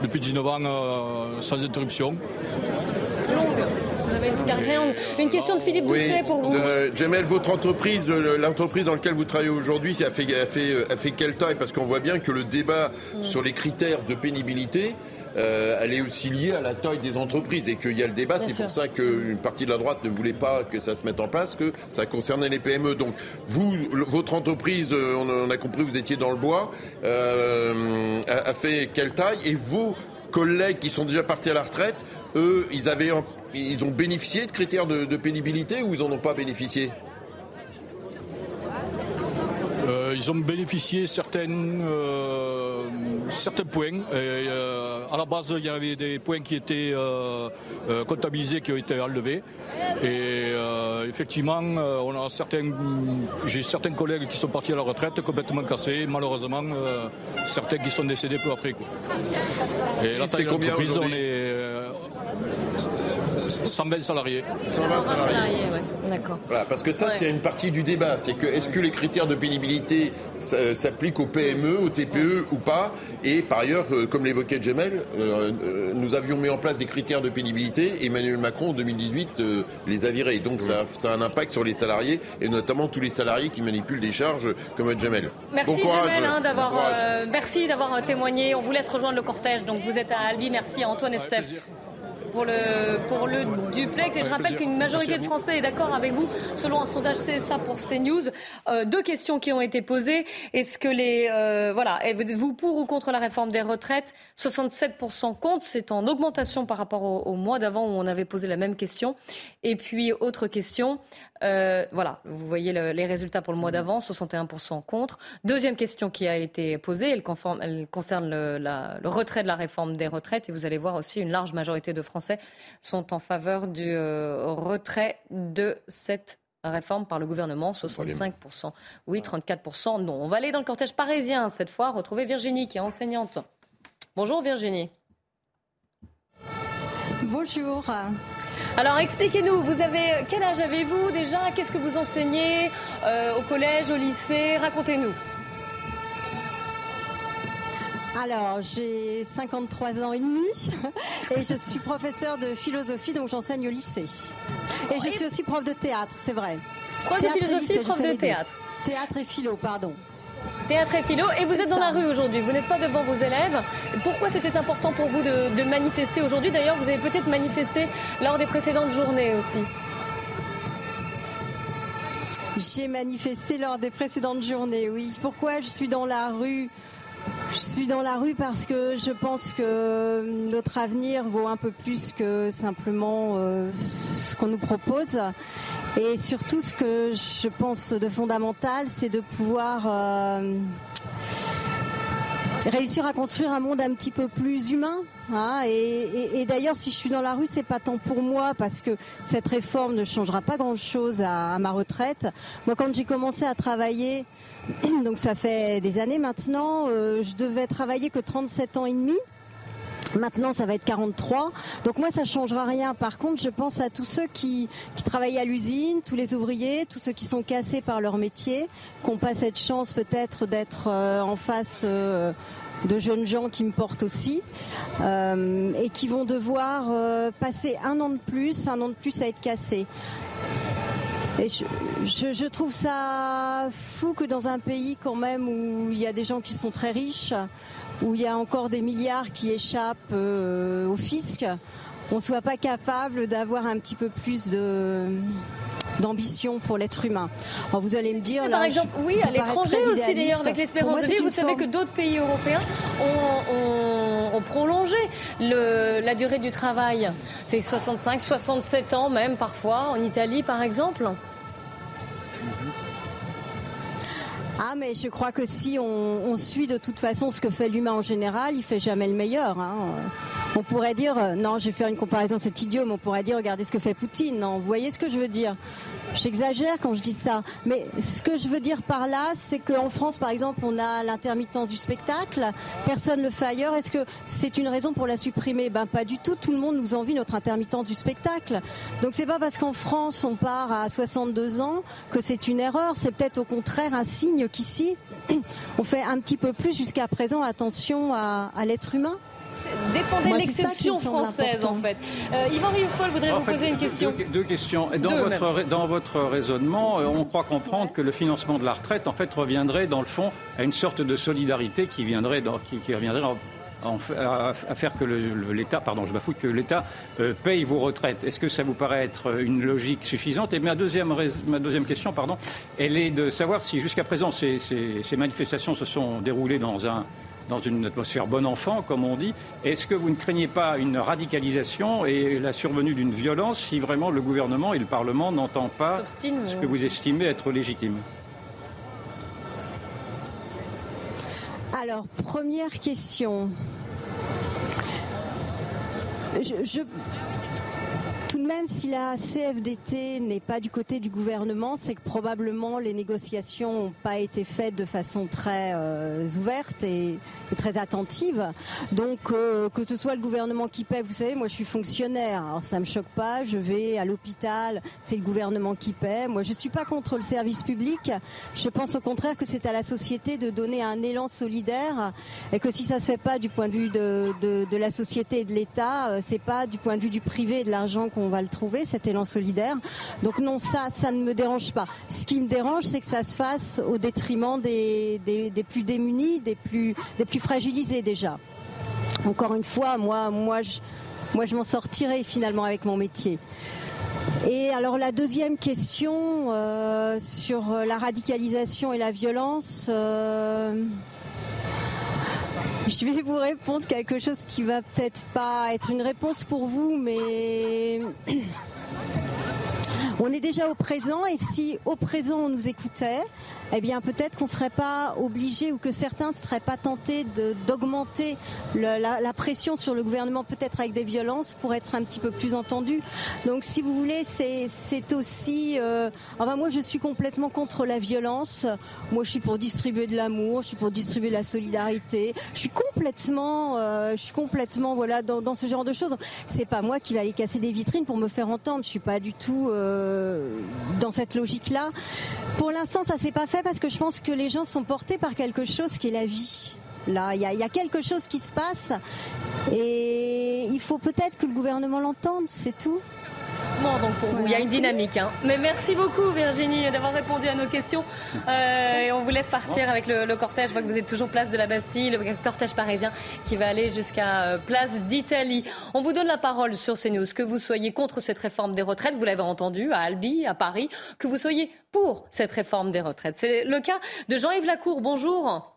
depuis 19 ans sans interruption. Une question de Philippe Doucet pour vous. Euh, Jamel, votre entreprise, euh, l'entreprise dans laquelle vous travaillez aujourd'hui, a fait, a, fait, a fait quelle taille? Parce qu'on voit bien que le débat sur les critères de pénibilité, euh, elle est aussi liée à la taille des entreprises et qu'il y a le débat. C'est pour ça qu'une partie de la droite ne voulait pas que ça se mette en place, que ça concernait les PME. Donc vous, votre entreprise, on a compris, vous étiez dans le bois, a, fait quelle taille? Et vos collègues qui sont déjà partis à la retraite, eux, ils avaient ils ont bénéficié de critères de, pénibilité ou ils n'en ont pas bénéficié euh, ils ont bénéficié certaines, euh, certains points. Euh, à la base, il y avait des points qui étaient comptabilisés, qui ont été enlevés. Et effectivement, on a certains, j'ai certains collègues qui sont partis à la retraite complètement cassés. Malheureusement, certains qui sont décédés peu après. Et la taille de l'entreprise, on est 120 salariés. 120 salariés, d'accord. parce que ça, c'est une partie du débat. C'est que est-ce que les critères de pénibilité s'appliquent aux PME, aux TPE ou pas? Et par ailleurs, euh, comme l'évoquait Jamel, euh, euh, nous avions mis en place des critères de pénibilité. Emmanuel Macron, en 2018, les a virés. Donc ça, a un impact sur les salariés et notamment tous les salariés qui manipulent des charges comme Jamel. Merci Jamel hein, d'avoir, merci d'avoir témoigné. On vous laisse rejoindre le cortège. Donc vous êtes à Albi. Merci à Antoine et Steph pour le, pour le duplex. Et je rappelle qu'une majorité de Français est d'accord avec vous, selon un sondage CSA pour CNews. Euh, deux questions qui ont été posées. Est-ce que les. Euh, voilà, vous pour ou contre la réforme des retraites? 67% contre. C'est en augmentation par rapport au, au mois d'avant où on avait posé la même question. Et puis, autre question. Euh, voilà, vous voyez les résultats pour le mois d'avant, 61% contre. Deuxième question qui a été posée, elle, concerne le, retrait de la réforme des retraites. Et vous allez voir aussi une large majorité de Français sont en faveur du euh, retrait de cette réforme par le gouvernement, 65%. Oui, 34% non. On va aller dans le cortège parisien cette fois, retrouver Virginie qui est enseignante. Bonjour Virginie. Bonjour. Alors expliquez-nous, vous avez quel âge avez-vous déjà? Qu'est-ce que vous enseignez euh, au collège, au lycée? Racontez-nous. Alors, j'ai 53 ans et demi [LAUGHS] et je suis professeur de philosophie, donc j'enseigne au lycée. Et je suis aussi prof de théâtre, c'est vrai. Prof de philosophie, prof de théâtre. Théâtre et philo, pardon. Théâtre et philo. Et vous êtes dans la rue aujourd'hui, vous n'êtes pas devant vos élèves. Pourquoi c'était important pour vous de, manifester aujourd'hui D'ailleurs, vous avez peut-être manifesté lors des précédentes journées aussi. J'ai manifesté lors des précédentes journées, oui. Pourquoi je suis dans la rue je suis dans la rue parce que je pense que notre avenir vaut un peu plus que simplement euh, ce qu'on nous propose. Et surtout, ce que je pense de fondamental, c'est de pouvoir euh, réussir à construire un monde un petit peu plus humain. Hein. et, d'ailleurs, si je suis dans la rue, c'est pas tant pour moi parce que cette réforme ne changera pas grand-chose à, ma retraite. Moi, quand j'ai commencé à travailler, [CLEARS THROAT] donc ça fait des années maintenant, euh, je devais travailler que 37 ans et demi. Maintenant, ça va être 43. Donc moi, ça changera rien. Par contre, je pense à tous ceux qui, travaillent à l'usine, tous les ouvriers, tous ceux qui sont cassés par leur métier, qui n'ont pas cette chance peut-être d'être euh, en face euh, de jeunes gens qui me portent aussi, et qui vont devoir passer un an de plus, un an de plus à être cassés. Et je, je, trouve ça fou que dans un pays quand même où il y a des gens qui sont très riches, où il y a encore des milliards qui échappent euh, au fisc, on ne soit pas capable d'avoir un petit peu plus de d'ambition pour l'être humain. Alors vous allez me dire, par exemple, oui, à l'étranger aussi d'ailleurs, avec l'espérance de vie, vous savez que d'autres pays européens ont, prolongé le, la durée du travail. C'est 65, 67 ans même parfois, en Italie par exemple. Ah, mais je crois que si on, suit de toute façon ce que fait l'humain en général, il fait jamais le meilleur. Hein. On pourrait dire, euh, non, je vais faire une comparaison, c'est idiot, on pourrait dire, regardez ce que fait Poutine. Non, vous voyez ce que je veux dire J'exagère quand je dis ça, mais ce que je veux dire par là, c'est qu'en France, par exemple, on a l'intermittence du spectacle. Personne ne le fait ailleurs. Est-ce que c'est une raison pour la supprimer? Ben pas du tout. Tout le monde nous envie notre intermittence du spectacle. Donc c'est pas parce qu'en France on part à 62 ans que c'est une erreur. C'est peut-être au contraire un signe qu'ici on fait un petit peu plus jusqu'à présent attention à l'être humain défendez l'exception française en fait. Euh, Yvan Rioufol voudrait vous poser une question. Deux, questions. Dans votre, dans votre raisonnement, euh, on croit comprendre que le financement de la retraite en fait reviendrait dans le fond à une sorte de solidarité qui viendrait, dans, qui, reviendrait à, faire que l'État, pardon, je m'affoue que l'État euh, paye vos retraites. Est-ce que ça vous paraît être une logique suffisante? Et ma deuxième, ma deuxième question, pardon, elle est de savoir si jusqu'à présent ces, ces manifestations se sont déroulées dans un dans une atmosphère bon enfant, comme on dit. Est-ce que vous ne craignez pas une radicalisation et la survenue d'une violence si vraiment le gouvernement et le Parlement n'entendent pas ce que vous estimez être légitime? Alors, première question. je, même, si la CFDT n'est pas du côté du gouvernement, c'est que probablement les négociations n'ont pas été faites de façon très euh, ouverte et, très attentive. Donc, euh, que ce soit le gouvernement qui paie, vous savez, moi je suis fonctionnaire, alors ça me choque pas, je vais à l'hôpital, c'est le gouvernement qui paie. Moi, je suis pas contre le service public. Je pense au contraire que c'est à la société de donner un élan solidaire et que si ça se fait pas du point de vue de, de la société et de l'État, euh, c'est pas du point de vue du privé et de l'argent on va le trouver, cet élan solidaire. Donc non, ça, ça ne me dérange pas. Ce qui me dérange, c'est que ça se fasse au détriment des, plus démunis, des plus, des plus fragilisés déjà. Encore une fois, moi, moi, je, moi, je m'en sortirai finalement avec mon métier. Et alors la deuxième question euh, sur la radicalisation et la violence. Euh, [LAUGHS] je vais vous répondre quelque chose qui va peut-être pas être une réponse pour vous, mais [CLEARS THROAT] on est déjà au présent et si au présent on nous écoutait, eh bien peut-être qu'on ne serait pas obligé ou que certains ne seraient pas tentés d'augmenter la, pression sur le gouvernement, peut-être avec des violences, pour être un petit peu plus entendus. Donc si vous voulez, c'est aussi... Euh, enfin moi je suis complètement contre la violence. Moi je suis pour distribuer de l'amour, je suis pour distribuer de la solidarité. Je suis complètement, euh, je suis complètement voilà dans, ce genre de choses. C'est pas moi qui vais aller casser des vitrines pour me faire entendre. Je suis pas du tout euh, dans cette logique-là. Pour l'instant, ça s'est pas fait parce que je pense que les gens sont portés par quelque chose qui est la vie. Là, il y, a quelque chose qui se passe et il faut peut-être que le gouvernement l'entende, c'est tout. Bon, donc pour vous, il y a une dynamique. Hein. Mais merci beaucoup Virginie d'avoir répondu à nos questions. [LAUGHS] Euh, et on vous laisse partir avec le, cortège. Je vois que vous êtes toujours place de la Bastille, le cortège parisien qui va aller jusqu'à euh, place d'Italie. On vous donne la parole sur CNews. Que vous soyez contre cette réforme des retraites, vous l'avez entendu, à Albi, à Paris, que vous soyez pour cette réforme des retraites. C'est le cas de Jean-Yves Lacour. Bonjour.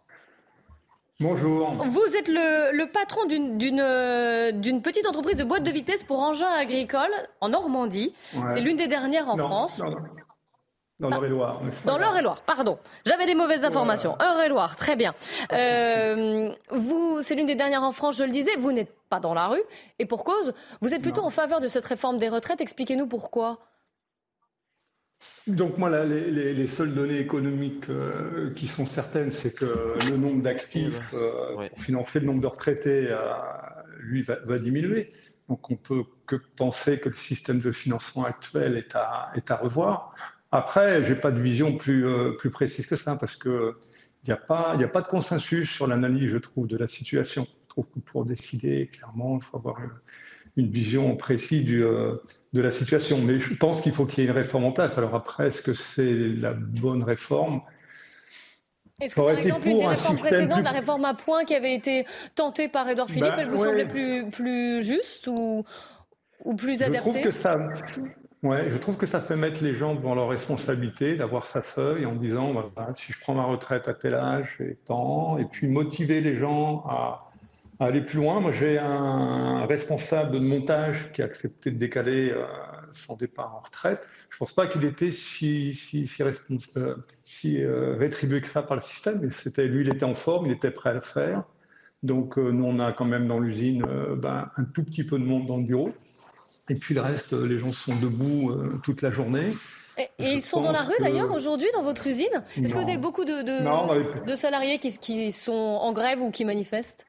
Bonjour. Vous êtes le, patron euh, d'une petite entreprise de boîte de vitesse pour engins agricoles en Normandie. C'est l'une des dernières en France. Dans l'Eure-et-Loire. Dans l'Eure-et-Loire, pardon. J'avais des mauvaises informations. Eure-et-Loire, très bien. Euh, vous, c'est l'une des dernières en France, je le disais. Vous n'êtes pas dans la rue. Et pour cause, vous êtes plutôt en faveur de cette réforme des retraites. Expliquez-nous pourquoi. Donc moi, les, seules données économiques euh, qui sont certaines, c'est que le nombre d'actifs euh, pour financer le nombre de retraités, euh, lui, va, diminuer. Donc on peut que penser que le système de financement actuel est à, est à revoir. Après, j'ai pas de vision plus, plus précise que ça, parce que il n'y a, pas, a pas de consensus sur l'analyse, je trouve, de la situation. Je trouve que pour décider, clairement, il faut avoir une vision précise du, de la situation. Mais je pense qu'il faut qu'il y ait une réforme en place. Alors après, est-ce que c'est la bonne réforme? Est-ce que, par exemple, une des réformes précédentes, la réforme à points qui avait été tentée par Edouard Philippe, bah, elle vous semblait plus, plus juste ou, ou plus adaptée je trouve, que ça, ouais, je trouve que ça fait mettre les gens devant leur responsabilité, d'avoir sa feuille en disant bah, si je prends ma retraite à tel âge, j'ai tant, et puis motiver les gens à, aller plus loin. Moi, j'ai un responsable de montage qui a accepté de décaler euh, son départ en retraite. Je ne pense pas qu'il était si, si, si, euh, euh, rétribué que ça par le système, mais c'était lui, il était en forme, il était prêt à le faire. Donc, nous, on a quand même dans l'usine ben, un tout petit peu de monde dans le bureau. Et puis le reste, les gens sont debout toute la journée. Et, ils sont dans la rue d'ailleurs aujourd'hui dans votre usine? Est-ce que vous avez beaucoup de, de, de salariés qui, qui, sont en grève ou qui manifestent?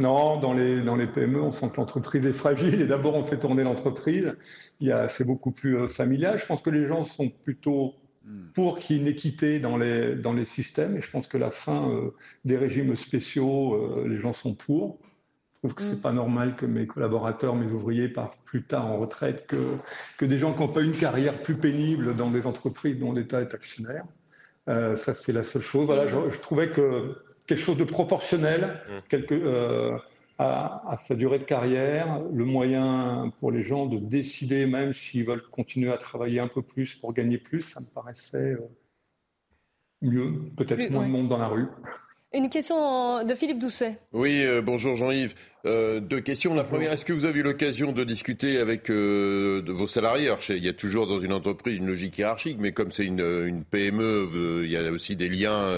Non, dans les, dans les PME, on sent que l'entreprise est fragile et d'abord on fait tourner l'entreprise. C'est beaucoup plus euh, familial. Je pense que les gens sont plutôt pour qu'il y ait une équité dans les, dans les systèmes et je pense que la fin euh, des régimes spéciaux, euh, les gens sont pour. Je trouve que c'est mm. pas normal que mes collaborateurs, mes ouvriers partent plus tard en retraite que, que des gens qui n'ont pas une carrière plus pénible dans des entreprises dont l'État est actionnaire. ça, c'est la seule chose. Voilà, je trouvais que quelque chose de proportionnel mmh. quelque, euh, à, sa durée de carrière, le moyen pour les gens de décider même s'ils veulent continuer à travailler un peu plus pour gagner plus, ça me paraissait euh, mieux, peut-être moins de monde dans la rue. Une question de Philippe Doucet. Oui, euh, bonjour Jean-Yves. Euh, deux questions. La première, est-ce que vous avez eu l'occasion de discuter avec euh, de vos salariés? Alors, il y a toujours dans une entreprise une logique hiérarchique, mais comme c'est une, une, PME, il y a aussi des liens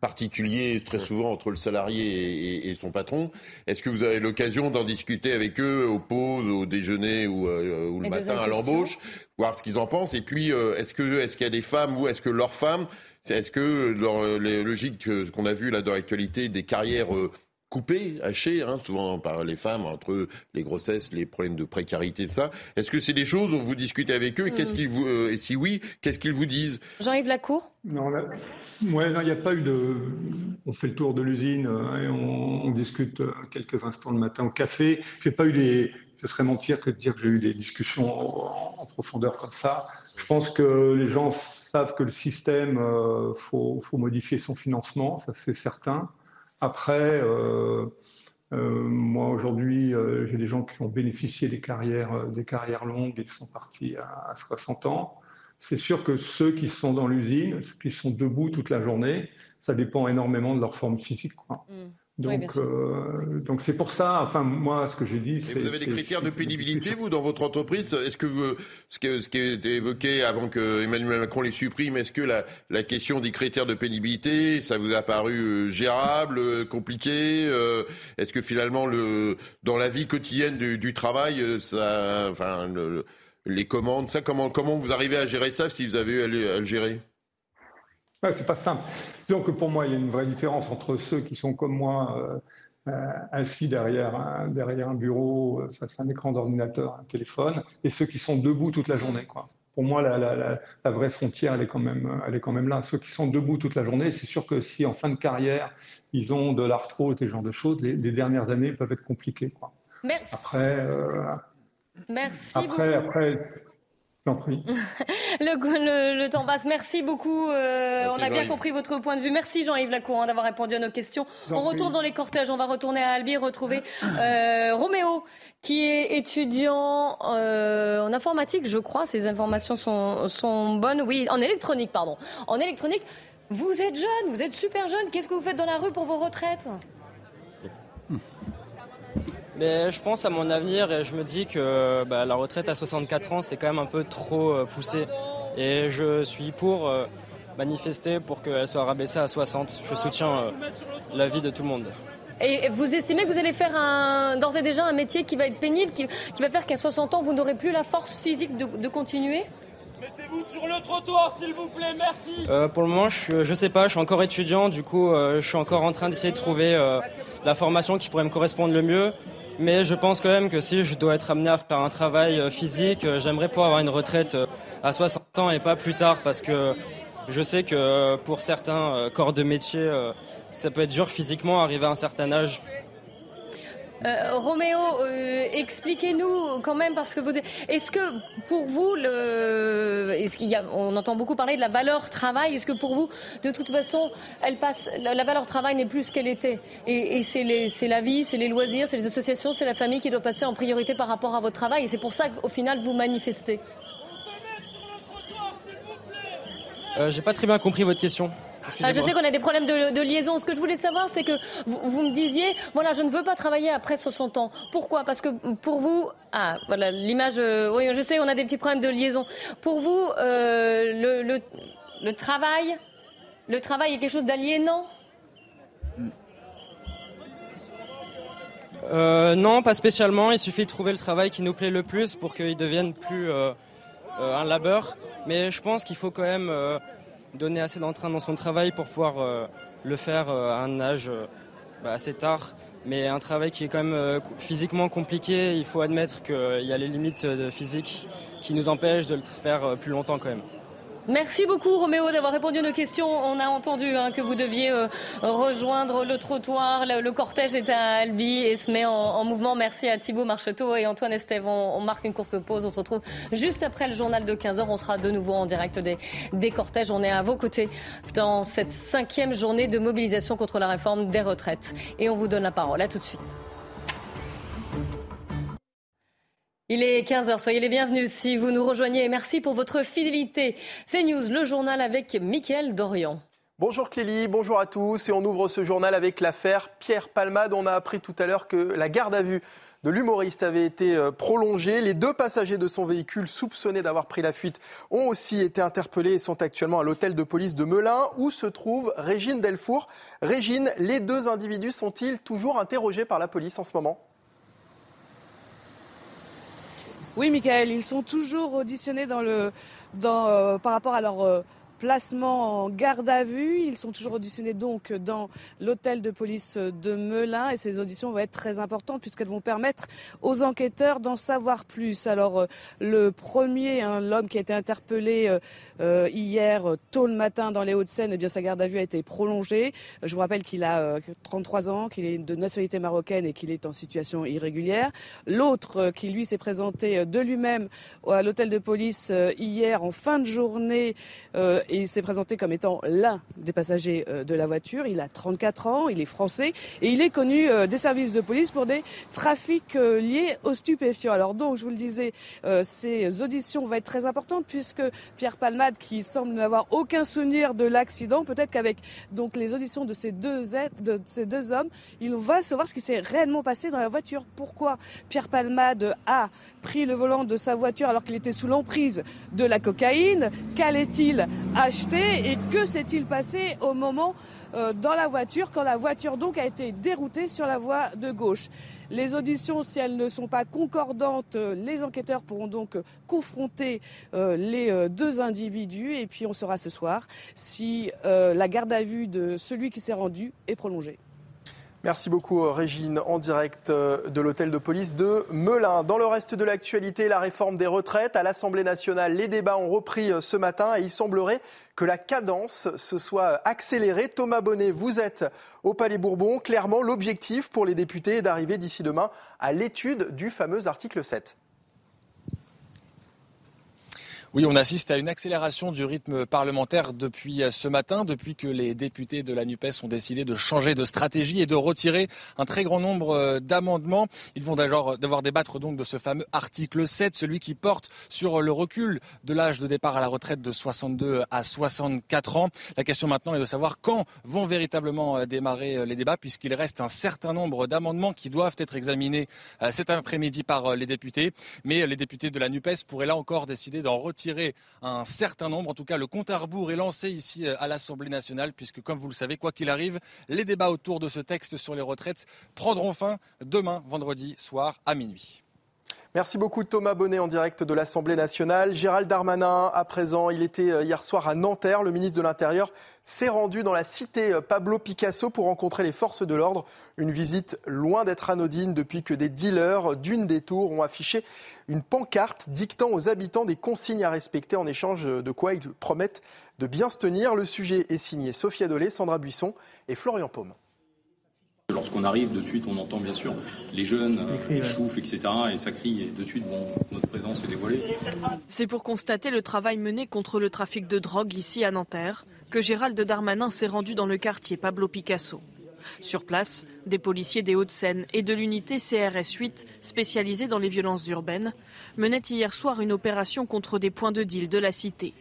particuliers très souvent entre le salarié et, et son patron. Est-ce que vous avez l'occasion d'en discuter avec eux aux pauses, au déjeuner ou, ou le matin à l'embauche, voir ce qu'ils en pensent Et puis, est-ce que est-ce qu'il y a des femmes ou est-ce que leurs femmes est-ce que dans les logiques qu'on a vues là dans l'actualité, des carrières euh, coupées, hachées, hein, souvent par les femmes, entre les grossesses, les problèmes de précarité, de ça. Est-ce que c'est des choses dont vous discutez avec eux et, qu'est-ce mm. qu'ils vous, euh, et si oui, qu'est-ce qu'ils vous disent? Jean-Yves Lacour? Non, il n'y a pas eu de. On fait le tour de l'usine euh, et on, discute quelques instants le matin au café. Je n'ai pas eu des. Ce serait mentir que de dire que j'ai eu des discussions en profondeur comme ça. Je pense que les gens savent que le système, euh, faut, modifier son financement, ça c'est certain. Après, euh, euh, moi aujourd'hui, j'ai des gens qui ont bénéficié des carrières, des carrières longues et qui sont partis à, 60 ans. C'est sûr que ceux qui sont dans l'usine, ceux qui sont debout toute la journée, ça dépend énormément de leur forme physique. Mm. Donc, euh, donc c'est pour ça. Enfin, moi, ce que j'ai dit. Et vous avez des critères de pénibilité, vous, dans votre entreprise? Est-ce que vous, ce qui, ce qui a été évoqué avant que Emmanuel Macron les supprime, est-ce que la, la question des critères de pénibilité, ça vous a paru euh, gérable, euh, compliqué Est-ce que finalement, le, dans la vie quotidienne du, du travail, ça, enfin, les commandes, ça, comment, comment vous arrivez à gérer ça si vous avez eu à le gérer? C'est pas simple. Donc pour moi, il y a une vraie différence entre ceux qui sont comme moi euh, euh, assis derrière un, derrière un bureau euh, face à un écran d'ordinateur, un téléphone, et ceux qui sont debout toute la journée. Quoi. Pour moi, la, la, la, vraie frontière, elle est, quand même, elle est quand même là. Ceux qui sont debout toute la journée, c'est sûr que si en fin de carrière, ils ont de l'arthrose et ce genre de choses, les, dernières années peuvent être compliquées. Quoi. Merci. Après, Merci après, après, [LAUGHS] le, le, temps passe. Merci beaucoup. Euh, on a bien compris votre point de vue. Merci Jean-Yves Lacour d'avoir répondu à nos questions. On retourne dans les cortèges. On va retourner à Albi retrouver euh, [LAUGHS] Roméo, qui est étudiant euh, en informatique, je crois. Ces informations sont, sont bonnes. Oui, en électronique, pardon. En électronique. Vous êtes jeune, vous êtes super jeune. Qu'est-ce que vous faites dans la rue pour vos retraites? Je pense à mon avenir et je me dis que bah, la retraite à 64 ans, c'est quand même un peu trop euh, poussé. Et je suis pour euh, manifester pour qu'elle soit rabaissée à 60. Je soutiens euh, la vie de tout le monde. Et vous estimez que vous allez faire d'ores et déjà un métier qui va être pénible, qui, va faire qu'à 60 ans, vous n'aurez plus la force physique de, continuer? Mettez-vous sur le trottoir, s'il vous plaît, merci. pour le moment, je, ne sais pas, je suis encore étudiant, du coup, je suis encore en train d'essayer de trouver la formation qui pourrait me correspondre le mieux. Mais je pense quand même que si je dois être amené à faire un travail euh, physique, euh, j'aimerais pouvoir avoir une retraite euh, à 60 ans et pas plus tard parce que je sais que pour certains corps de métier, ça peut être dur physiquement arriver à un certain âge. Euh, Roméo, euh, expliquez-nous quand même, parce que vous. Est-ce que pour vous, est-ce on entend beaucoup parler de la valeur travail. Est-ce que pour vous, de toute façon, la, valeur travail n'est plus ce qu'elle était? Et, c'est, la vie, c'est les loisirs, c'est les associations, c'est la famille qui doit passer en priorité par rapport à votre travail. Et c'est pour ça qu'au final, vous manifestez. Euh, j'ai pas très bien compris votre question. Ah, je sais qu'on a des problèmes de, liaison. Ce que je voulais savoir, c'est que vous, me disiez, voilà, je ne veux pas travailler après 60 ans. Pourquoi? Parce que pour vous, ah, voilà, l'image, euh, oui, je sais, on a des petits problèmes de liaison. Pour vous, euh, le, le, travail, le travail est quelque chose d'aliénant? Euh, non, pas spécialement. Il suffit de trouver le travail qui nous plaît le plus pour qu'il devienne plus un labeur. Mais je pense qu'il faut quand même donner assez d'entrain dans son travail pour pouvoir euh, le faire euh, à un âge euh, bah, assez tard. Mais un travail qui est quand même physiquement compliqué, il faut admettre qu'il y a les limites de physique qui nous empêchent de le faire plus longtemps quand même. Merci beaucoup Roméo d'avoir répondu à nos questions. On a entendu hein, que vous deviez euh, rejoindre le trottoir. Le, cortège est à Albi et se met en, mouvement. Merci à Thibault Marcheteau et Antoine Estève. On, marque une courte pause. On se retrouve juste après le journal de 15h. On sera de nouveau en direct des, des cortèges. On est à vos côtés dans cette cinquième journée de mobilisation contre la réforme des retraites. Et on vous donne la parole. À tout de suite. Il est 15h, soyez les bienvenus si vous nous rejoignez. Merci pour votre fidélité. C'est News, le journal avec Mickaël Dorian. Bonjour Clélie, bonjour à tous. Et on ouvre ce journal avec l'affaire Pierre Palmade. On a appris tout à l'heure que la garde à vue de l'humoriste avait été euh, prolongée. Les deux passagers de son véhicule soupçonnés d'avoir pris la fuite ont aussi été interpellés et sont actuellement à l'hôtel de police de Melun où se trouve Régine Delfour. Régine, les deux individus sont-ils toujours interrogés par la police en ce moment? Oui, Michael, ils sont toujours auditionnés dans le, dans, euh, par rapport à leur euh, placement en garde à vue. Ils sont toujours auditionnés donc dans l'hôtel de police de Melun et ces auditions vont être très importantes puisqu'elles vont permettre aux enquêteurs d'en savoir plus. Alors euh, le premier, hein, l'homme qui a été interpellé euh, euh, hier tôt le matin dans les Hauts-de-Seine, eh bien sa garde à vue a été prolongée. Je vous rappelle qu'il a 33 ans, qu'il est de nationalité marocaine et qu'il est en situation irrégulière. L'autre qui lui s'est présenté de lui-même à l'hôtel de police hier en fin de journée il s'est présenté comme étant l'un des passagers euh, de la voiture. Il a 34 ans, il est français et il est connu euh, des services de police pour des trafics euh, liés aux stupéfiants. Alors donc, je vous le disais, ces auditions vont être très importantes puisque Pierre Palmade, qui semble n'avoir aucun souvenir de l'accident, peut-être qu'avec donc les auditions de ces deux de ces deux hommes, il va savoir ce qui s'est réellement passé dans la voiture. Pourquoi Pierre Palmade a pris le volant de sa voiture alors qu'il était sous l'emprise de la cocaïne? Qu'allait-il acheté et que s'est-il passé au moment euh, dans la voiture quand la voiture donc a été déroutée sur la voie de gauche. Les auditions, si elles ne sont pas concordantes, euh, les enquêteurs pourront donc confronter euh, les deux individus et puis on saura ce soir si la garde à vue de celui qui s'est rendu est prolongée. Merci beaucoup Régine, en direct de l'hôtel de police de Melun. Dans le reste de l'actualité, la réforme des retraites à l'Assemblée nationale, les débats ont repris ce matin et il semblerait que la cadence se soit accélérée. Thomas Bonnet, vous êtes au Palais Bourbon. Clairement, l'objectif pour les députés est d'arriver d'ici demain à l'étude du fameux article 7. Oui, on assiste à une accélération du rythme parlementaire depuis ce matin, depuis que les députés de la NUPES ont décidé de changer de stratégie et de retirer un très grand nombre euh, d'amendements. Ils vont d'ailleurs devoir débattre donc de ce fameux article 7, celui qui porte sur le recul de l'âge de départ à la retraite de 62 à 64 ans. La question maintenant est de savoir quand vont véritablement euh, démarrer euh, les débats, puisqu'il reste un certain nombre d'amendements qui doivent être examinés cet après-midi par les députés. Mais les députés de la NUPES pourraient là encore décider d'en retirer tirer un certain nombre. En tout cas, le compte à rebours est lancé ici euh, à l'Assemblée nationale, puisque, comme vous le savez, quoi qu'il arrive, les débats autour de ce texte sur les retraites prendront fin demain, vendredi soir à minuit. Merci beaucoup Thomas Bonnet en direct de l'Assemblée nationale. Gérald Darmanin, à présent, il était euh, hier soir à Nanterre. Le ministre de l'Intérieur s'est rendu dans la cité euh, Pablo Picasso pour rencontrer les forces de l'ordre. Une visite loin d'être anodine depuis que des dealers d'une des tours ont affiché une pancarte dictant aux habitants des consignes à respecter en échange de quoi ils promettent de bien se tenir. Le sujet est signé Sophia Dolé, Sandra Buisson et Florian Paume. Lorsqu'on arrive, de suite, on entend bien sûr les jeunes, les, les chouffes, etc. Et ça crie, et de suite, bon, notre présence est dévoilée. C'est pour constater le travail mené contre le trafic de drogue ici à Nanterre que Gérald Darmanin s'est rendu dans le quartier Pablo Picasso. Sur place, des policiers des Hauts-de-Seine et de l'unité CRS 8, spécialisée dans les violences urbaines, menaient hier soir une opération contre des points de deal de la cité.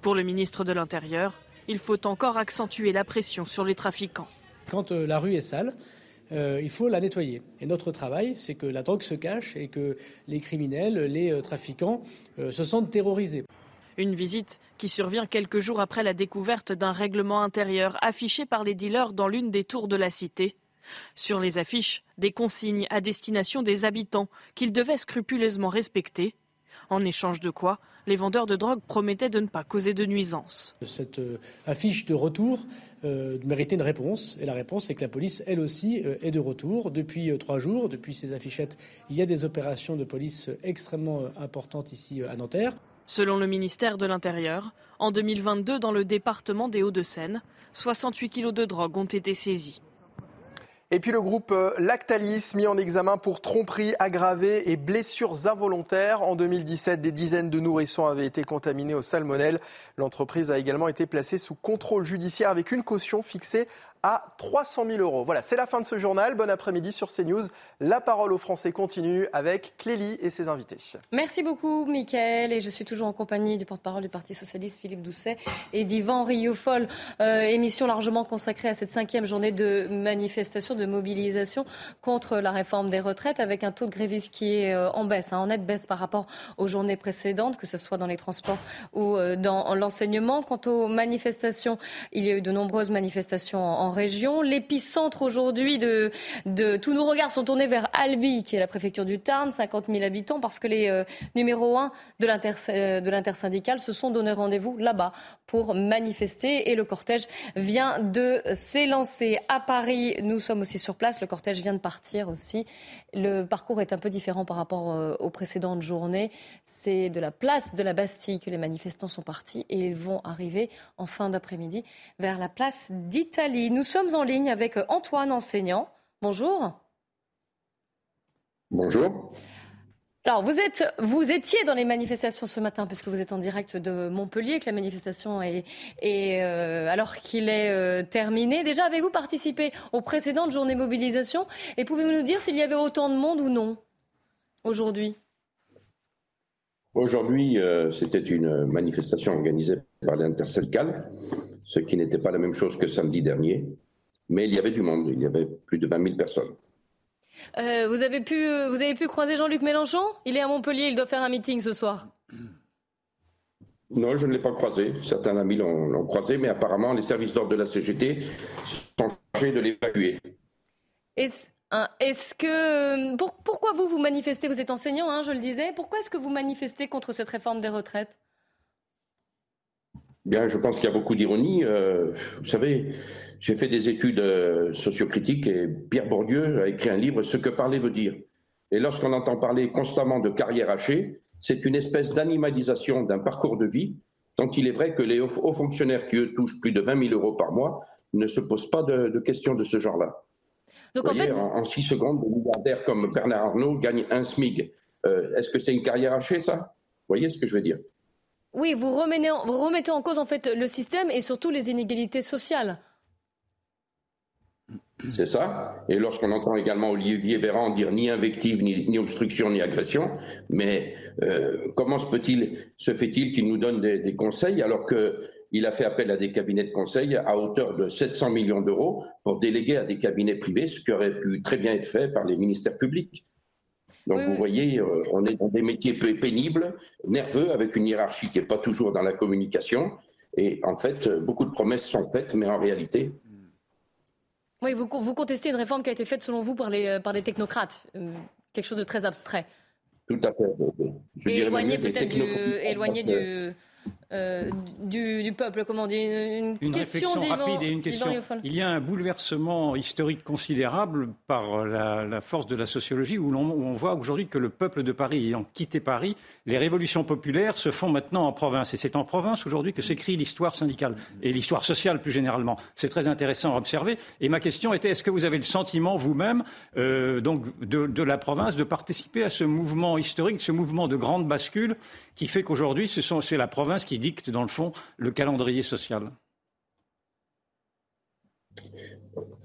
Pour le ministre de l'Intérieur, il faut encore accentuer la pression sur les trafiquants. Quand euh, la rue est sale, euh, il faut la nettoyer. Et notre travail, c'est que la drogue se cache et que les criminels, les euh, trafiquants se sentent terrorisés. Une visite qui survient quelques jours après la découverte d'un règlement intérieur affiché par les dealers dans l'une des tours de la cité. Sur les affiches, des consignes à destination des habitants qu'ils devaient scrupuleusement respecter. En échange de quoi, les vendeurs de drogue promettaient de ne pas causer de nuisances. Cette euh, affiche de retour euh, méritait une réponse. Et la réponse, c'est que la police, elle aussi, euh, est de retour. Depuis euh, trois jours, depuis ces affichettes, il y a des opérations de police extrêmement importantes ici à Nanterre. Selon le ministère de l'Intérieur, en 2022, dans le département des Hauts-de-Seine, 68 kilos de drogue ont été saisis. Et puis le groupe euh, Lactalis, mis en examen pour tromperie aggravée et blessures involontaires. En 2017, des dizaines de nourrissons avaient été contaminés au salmonelle. L'entreprise a également été placée sous contrôle judiciaire avec une caution fixée à 300 000 euros. Voilà, c'est la fin de ce journal. Bon après-midi sur CNews. La parole aux Français continue avec Clélie et ses invités. Merci beaucoup, Mickaël. Et je suis toujours en compagnie du porte-parole du Parti Socialiste, Philippe Doucet, et d'Yvan Rioufol. Euh, émission largement consacrée à cette cinquième journée de manifestation, de mobilisation contre la réforme des retraites, avec un taux de grévistes qui est euh, en baisse, hein, en nette baisse par rapport aux journées précédentes, que ce soit dans les transports ou euh, dans l'enseignement. Quant aux manifestations, il y a eu de nombreuses manifestations en région. L'épicentre aujourd'hui de, tous nos regards sont tournés vers Albi, qui est la préfecture du Tarn, 50 000 habitants, parce que les euh, numéros 1 de l'intersyndicale se sont donné rendez-vous là-bas pour manifester et le cortège vient de s'élancer. À Paris, nous sommes aussi sur place, le cortège vient de partir aussi. Le parcours est un peu différent par rapport euh, aux précédentes journées. C'est de la place de la Bastille que les manifestants sont partis et ils vont arriver en fin d'après-midi vers la place d'Italie. Nous sommes en ligne avec Antoine, enseignant. Bonjour. Bonjour. Alors, vous, êtes, vous étiez dans les manifestations ce matin, puisque vous êtes en direct de Montpellier, que la manifestation est, euh, alors qu'il est euh, terminé. Déjà, avez-vous participé aux précédentes journées mobilisation? Et pouvez-vous nous dire s'il y avait autant de monde ou non aujourd'hui? Aujourd'hui, euh, c'était une manifestation organisée par l'intersyndicale, ce qui n'était pas la même chose que samedi dernier. Mais il y avait du monde, il y avait plus de 20 000 personnes. Euh, vous, avez pu, vous avez pu croiser Jean-Luc Mélenchon? Il est à Montpellier, il doit faire un meeting ce soir. Non, je ne l'ai pas croisé. Certains amis l'ont croisé, mais apparemment, les services d'ordre de la CGT sont chargés de l'évacuer. Est-ce est que. Pour, pourquoi vous, vous manifestez? Vous êtes enseignant, hein, je le disais. Pourquoi est-ce que vous manifestez contre cette réforme des retraites? Bien, je pense qu'il y a beaucoup d'ironie. Euh, vous savez, j'ai fait des études euh, sociocritiques et Pierre Bourdieu a écrit un livre Ce que parler veut dire. Et lorsqu'on entend parler constamment de carrière hachée, c'est une espèce d'animalisation d'un parcours de vie dont il est vrai que les hauts fonctionnaires qui, eux, touchent plus de 20 000 euros par mois ne se posent pas de, de questions de ce genre-là. Donc, Vous voyez, en, fait... en, six secondes, des milliardaires comme Bernard Arnault gagnent un SMIG. Euh, Est-ce que c'est une carrière hachée, ça? Vous voyez ce que je veux dire? Oui, vous remettez, en, vous remettez en cause en fait le système et surtout les inégalités sociales. C'est ça. Et lorsqu'on entend également Olivier Véran dire ni invective, ni, ni obstruction, ni agression, mais euh, comment se, peut-il, se fait-il qu'il nous donne des, des conseils alors qu'il a fait appel à des cabinets de conseil à hauteur de 700 millions d'euros pour déléguer à des cabinets privés, ce qui aurait pu très bien être fait par les ministères publics donc oui, vous voyez, euh, on est dans des métiers peu pénibles, nerveux, avec une hiérarchie qui n'est pas toujours dans la communication. Et en fait, beaucoup de promesses sont faites, mais en réalité, oui, vous, vous, contestez une réforme qui a été faite, selon vous, par, les, par des technocrates. Euh, quelque chose de très abstrait. Tout à fait. Je Et éloigné peut-être du, éloigné du, euh, du, peuple, comment dire, une, une réflexion rapide et une question. Il y a un bouleversement historique considérable par la, force de la sociologie où, on voit aujourd'hui que le peuple de Paris ayant quitté Paris, les révolutions populaires se font maintenant en province. Et c'est en province aujourd'hui que s'écrit l'histoire syndicale et l'histoire sociale plus généralement. C'est très intéressant à observer. Et ma question était est-ce que vous avez le sentiment vous-même euh, donc de, de la province de participer à ce mouvement historique, ce mouvement de grande bascule qui fait qu'aujourd'hui, c'est la province qui dicte, dans le fond, le calendrier social.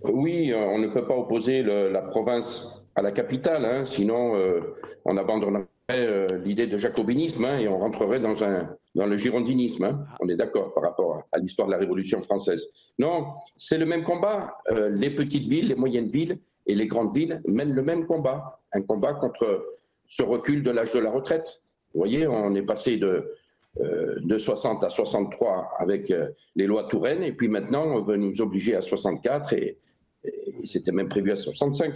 Oui, euh, on ne peut pas opposer la province à la capitale, hein, sinon euh, on abandonnerait euh, l'idée de jacobinisme hein, et on rentrerait dans, un, dans le girondinisme. Hein. On est d'accord par rapport à, l'histoire de la Révolution française. Non, c'est le même combat. les petites villes, les moyennes villes et les grandes villes mènent le même combat, un combat contre ce recul de l'âge de la retraite. Vous voyez, on est passé de, de 60 à 63 avec euh, les lois Touraine, et puis maintenant, on veut nous obliger à 64, et, c'était même prévu à 65.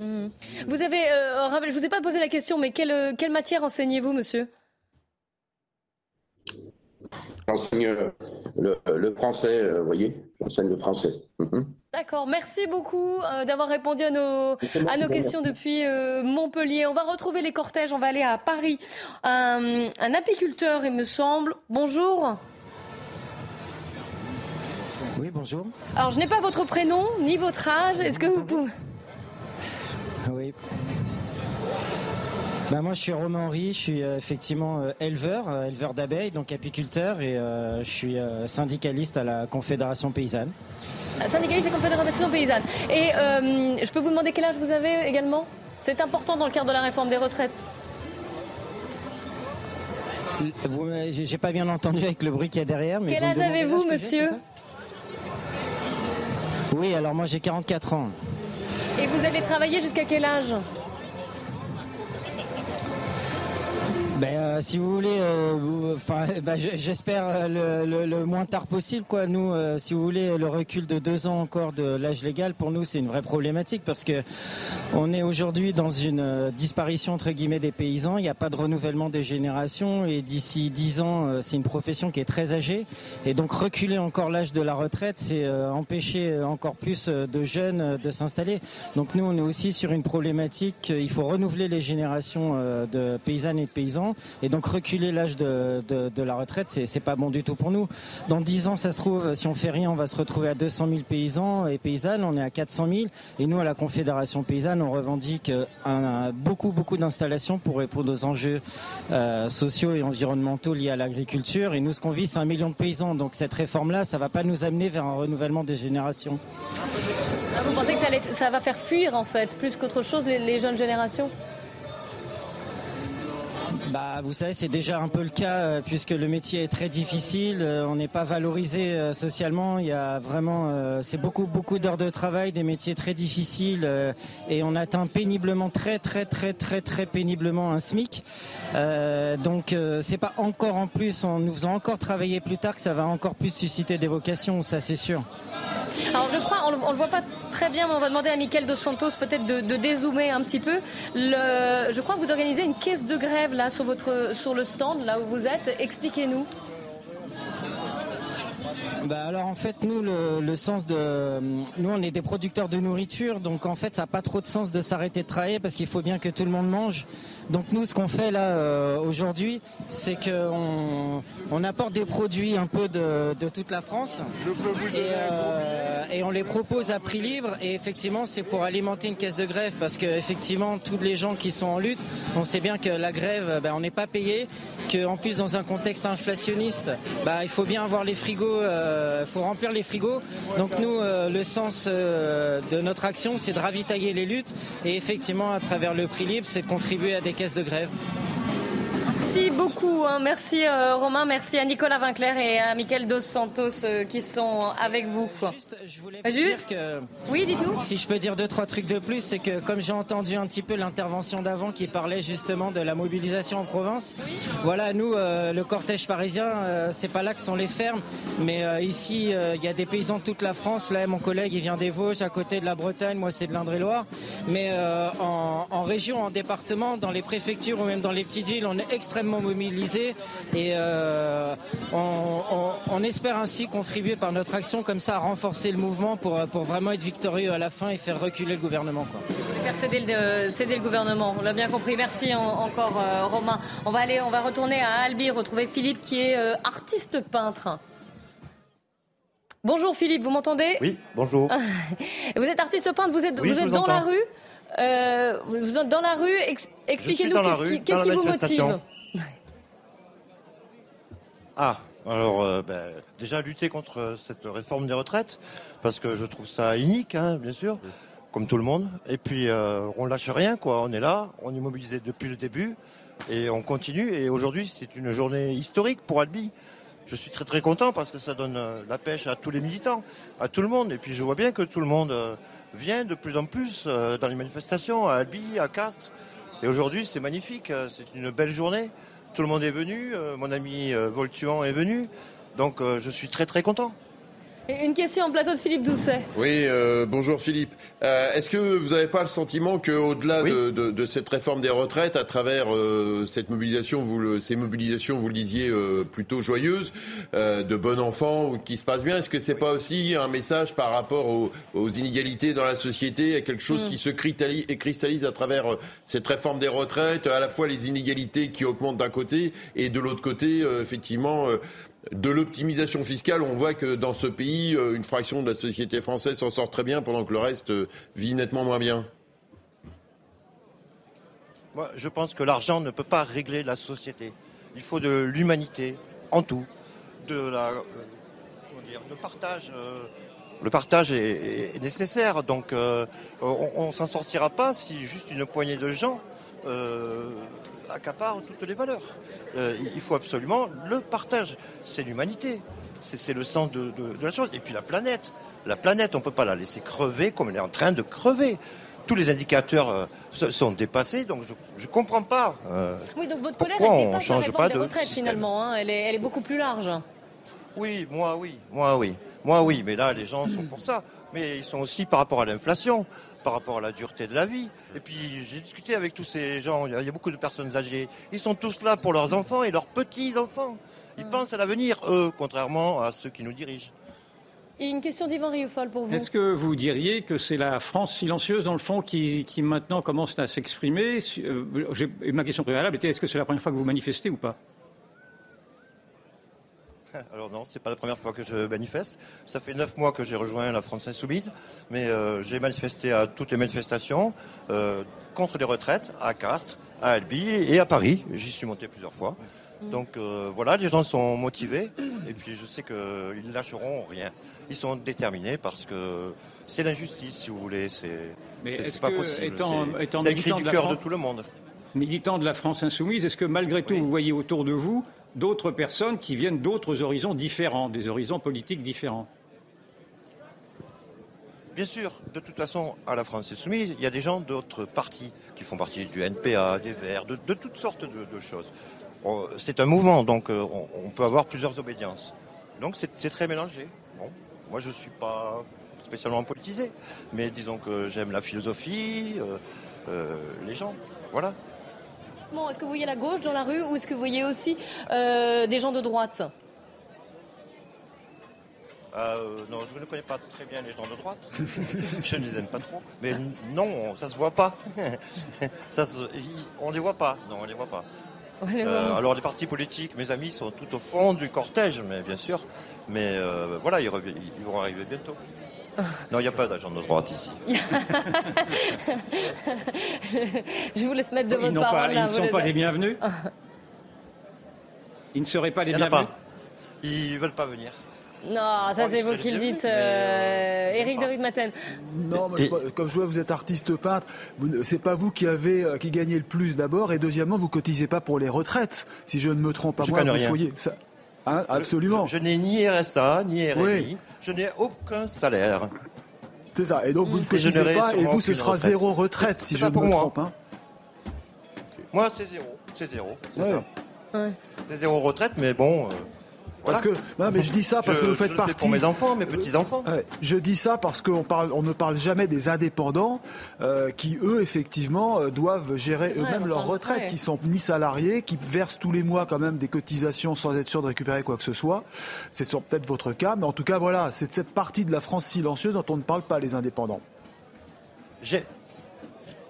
Mmh. Vous avez, euh, je ne vous ai pas posé la question, mais quelle matière enseignez-vous, monsieur? J'enseigne le, français, vous voyez, j'enseigne le français. Mmh. D'accord, merci beaucoup euh, d'avoir répondu à nos, à nos questions depuis euh, Montpellier. On va retrouver les cortèges, on va aller à Paris. Un, apiculteur, il me semble. Bonjour. Oui, bonjour. Alors, je n'ai pas votre prénom ni votre âge. Est-ce que vous pouvez... Oui. Bah moi, je suis Romain Henry, je suis euh, effectivement éleveur, éleveur d'abeilles, donc apiculteur, et je suis syndicaliste à la Confédération paysanne syndicaliste et confédération paysanne. Et euh, je peux vous demander quel âge vous avez également? C'est important dans le cadre de la réforme des retraites. J'ai pas bien entendu avec le bruit qu'il y a derrière. Mais quel âge avez-vous, monsieur? Oui, alors moi j'ai 44 ans. Et vous allez travailler jusqu'à quel âge? Si vous voulez, euh, enfin, [LAUGHS] ben, j'espère euh, le, moins tard possible. Quoi. Nous, si vous voulez, le recul de deux ans encore de l'âge légal, pour nous, c'est une vraie problématique parce que on est aujourd'hui dans une disparition entre guillemets des paysans. Il n'y a pas de renouvellement des générations et d'ici dix ans, c'est une profession qui est très âgée. Et donc reculer encore l'âge de la retraite, c'est empêcher encore plus de jeunes de s'installer. Donc nous, on est aussi sur une problématique. Il faut renouveler les générations de paysannes et de paysans donc reculer l'âge de, la retraite, c'est pas bon du tout pour nous. Dans 10 ans, ça se trouve, si on fait rien, on va se retrouver à 200 000 paysans et paysannes. On est à 400 000. Et nous, à la Confédération paysanne, on revendique un, beaucoup, beaucoup d'installations pour répondre aux enjeux euh, sociaux et environnementaux liés à l'agriculture. Et nous, ce qu'on vit, c'est un million de paysans. Donc cette réforme-là, ça va pas nous amener vers un renouvellement des générations. Ah, vous pensez que ça, va faire fuir, en fait, plus qu'autre chose, les jeunes générations? Bah, vous savez, c'est déjà un peu le cas euh, puisque le métier est très difficile. Euh, on n'est pas valorisé euh, socialement. Il y a vraiment, c'est beaucoup, beaucoup d'heures de travail, des métiers très difficiles et on atteint péniblement, très, très, très, très, très péniblement un SMIC. donc, c'est pas encore en plus, en nous faisant encore travailler plus tard, que ça va encore plus susciter des vocations, ça c'est sûr. Alors, je crois, on, ne le voit pas très bien, mais on va demander à Michael Dos Santos peut-être de, dézoomer un petit peu. Je crois que vous organisez une caisse de grève là sur, votre, sur le stand, là où vous êtes. Expliquez-nous. Bah alors en fait nous le, sens de nous on est des producteurs de nourriture donc en fait ça n'a pas trop de sens de s'arrêter de travailler parce qu'il faut bien que tout le monde mange donc nous, ce qu'on fait là euh, aujourd'hui, c'est qu'on on apporte des produits un peu de, toute la France euh, et, on les propose à prix libre. Et effectivement, c'est pour alimenter une caisse de grève parce que effectivement, tous les gens qui sont en lutte, on sait bien que la grève, ben, on n'est pas payé, qu'en plus dans un contexte inflationniste, ben, il faut bien avoir les frigos, euh, faut remplir les frigos. Donc nous, le sens de notre action, c'est de ravitailler les luttes et effectivement, à travers le prix libre, c'est de contribuer à des caisse de grève. Merci beaucoup. Hein. Merci euh, Romain, merci à Nicolas Vinclair et à Michael Dos Santos euh, qui sont avec vous. Juste, je voulais dire que. Oui, dites-nous. Si je peux dire deux, trois trucs de plus, c'est que comme j'ai entendu un petit peu l'intervention d'avant qui parlait justement de la mobilisation en province, voilà, nous, euh, le cortège parisien, c'est pas là que sont les fermes, mais ici, il y a des paysans de toute la France. Là, mon collègue, il vient des Vosges, à côté de la Bretagne, moi, c'est de l'Indre-et-Loire. Mais en, en région, en département, dans les préfectures ou même dans les petites villes, on est extrêmement mobilisés et euh, on, espère ainsi contribuer par notre action comme ça à renforcer le mouvement pour, pour vraiment être victorieux à la fin et faire reculer le gouvernement. Quoi. Faire céder le, céder le gouvernement, on l'a bien compris. Merci encore euh, Romain. On va aller, on va retourner à Albi, retrouver Philippe qui est euh, artiste peintre. Bonjour Philippe, vous m'entendez? Oui, bonjour. [LAUGHS] vous êtes artiste peintre, vous êtes, vous êtes dans la rue? Euh, Vous êtes dans la rue, expliquez-nous qu'est-ce qui, vous motive? Ah, alors euh, ben, déjà lutter contre cette réforme des retraites, parce que je trouve ça unique, hein, bien sûr, comme tout le monde. Et puis euh, on lâche rien, quoi. On est là, on est mobilisé depuis le début, et on continue. Et aujourd'hui, c'est une journée historique pour Albi je suis très très content parce que ça donne euh, la pêche à tous les militants, à tout le monde. Et puis je vois bien que tout le monde euh, vient de plus en plus euh, dans les manifestations, à Albi, à Castres. Et aujourd'hui c'est magnifique, c'est une belle journée. Tout le monde est venu, mon ami Voltuan est venu. Donc je suis très très content. Une question en plateau de Philippe Doucet. Oui, euh, bonjour Philippe. Euh, est-ce que vous n'avez pas le sentiment qu'au-delà de, cette réforme des retraites, à travers euh, cette mobilisation, vous ces mobilisations, vous le disiez, plutôt joyeuses, de bon enfant, qui se passe bien, est-ce que c'est pas aussi un message par rapport aux, inégalités dans la société, à quelque chose mm. qui se cristallise à travers cette réforme des retraites, à la fois les inégalités qui augmentent d'un côté et de l'autre côté, effectivement, de l'optimisation fiscale, on voit que dans ce pays, euh, une fraction de la société française s'en sort très bien pendant que le reste euh, vit nettement moins bien. Moi, je pense que l'argent ne peut pas régler la société. Il faut de l'humanité en tout, de la, euh, le partage. le partage est, nécessaire, donc on, ne s'en sortira pas si juste une poignée de gens accapare toutes les valeurs. Euh, il faut absolument le partage. C'est l'humanité. C'est le sens de, la chose. Et puis la planète. La planète, on ne peut pas la laisser crever comme elle est en train de crever. Tous les indicateurs euh, sont dépassés, donc je ne comprends pas. Euh, oui, donc votre colère, elle dépasse la réforme des retraites finalement. Hein. elle, est, elle est beaucoup plus large. Oui, moi oui, moi oui. Moi oui, mais là les gens sont pour ça. Mais ils sont aussi par rapport à l'inflation par rapport à la dureté de la vie. Et puis j'ai discuté avec tous ces gens, il y, a beaucoup de personnes âgées. Ils sont tous là pour leurs enfants et leurs petits-enfants. Ils pensent à l'avenir, eux, contrairement à ceux qui nous dirigent. Et une question d'Yvan Rioufol pour vous. Est-ce que vous diriez que c'est la France silencieuse, dans le fond, qui, maintenant commence à s'exprimer? Euh, Ma question préalable était est-ce que c'est la première fois que vous manifestez ou pas? Alors non, c'est pas la première fois que je manifeste. Ça fait neuf mois que j'ai rejoint la France Insoumise, mais euh, j'ai manifesté à toutes les manifestations euh, contre les retraites, à Castres, à Albi et à Paris. J'y suis monté plusieurs fois. Donc euh, voilà, les gens sont motivés et puis je sais qu'ils ne lâcheront rien. Ils sont déterminés parce que c'est l'injustice, si vous voulez. C'est pas possible. C'est écrit du cœur de tout le monde. Militant de la France Insoumise, est-ce que malgré tout, vous voyez autour de vous d'autres personnes qui viennent d'autres horizons différents, des horizons politiques différents. Bien sûr, de toute façon, à la France Insoumise, il y a des gens d'autres partis qui font partie du NPA, des Verts, de, toutes sortes de, choses. C'est un mouvement, donc euh, on, peut avoir plusieurs obédiences. Donc c'est très mélangé. moi, je ne suis pas spécialement politisé, mais disons que j'aime la philosophie, euh, euh, les gens. Voilà. Est-ce que vous voyez la gauche dans la rue ou est-ce que vous voyez aussi euh, des gens de droite? Euh, non, je ne connais pas très bien les gens de droite. [LAUGHS] je ne les aime pas trop. Mais non, ça se voit pas. [LAUGHS] ça on les voit pas. Non, on les voit pas. Euh, alors les partis politiques, mes amis, sont tout au fond du cortège, mais bien sûr. Mais voilà, ils, vont arriver bientôt. Non, il n'y a pas d'agent de droite ici. [LAUGHS] je vous laisse mettre de votre parole. ils ne sont pas les bienvenus Ils ne seraient pas les bienvenus Ils ne veulent pas venir. Non, ça c'est vous qui le dites, euh, Éric de Ritmaten. Non, mais comme je vois, vous êtes artiste peintre. C'est pas vous qui avez euh, qui gagnez le plus d'abord, et deuxièmement, vous cotisez pas pour les retraites. Si je ne me trompe pas, moi, vous soyez. Ça, Hein, absolument. Je, n'ai ni RSA, ni RMI. Je n'ai aucun salaire. C'est ça. Et donc vous ne cotisez pas et vous, ce sera zéro retraite, si je ne me trompe. Hein. Moi, c'est zéro. C'est zéro. C'est ça. C'est zéro retraite, mais bon, euh, Parce que non, mais je dis ça parce Je- que vous je faites le fais partie. pour mes enfants, mes petits-enfants. Ouais, je dis ça parce qu'on parle, on ne parle jamais des indépendants euh, qui, eux, effectivement, euh, doivent gérer eux-mêmes leur retraite, qui sont ni salariés, qui versent tous les mois quand même des cotisations sans être sûr de récupérer quoi que ce soit. C'est peut-être votre cas, mais en tout cas, voilà, c'est de cette partie de la France silencieuse dont on ne parle pas, les indépendants. J'ai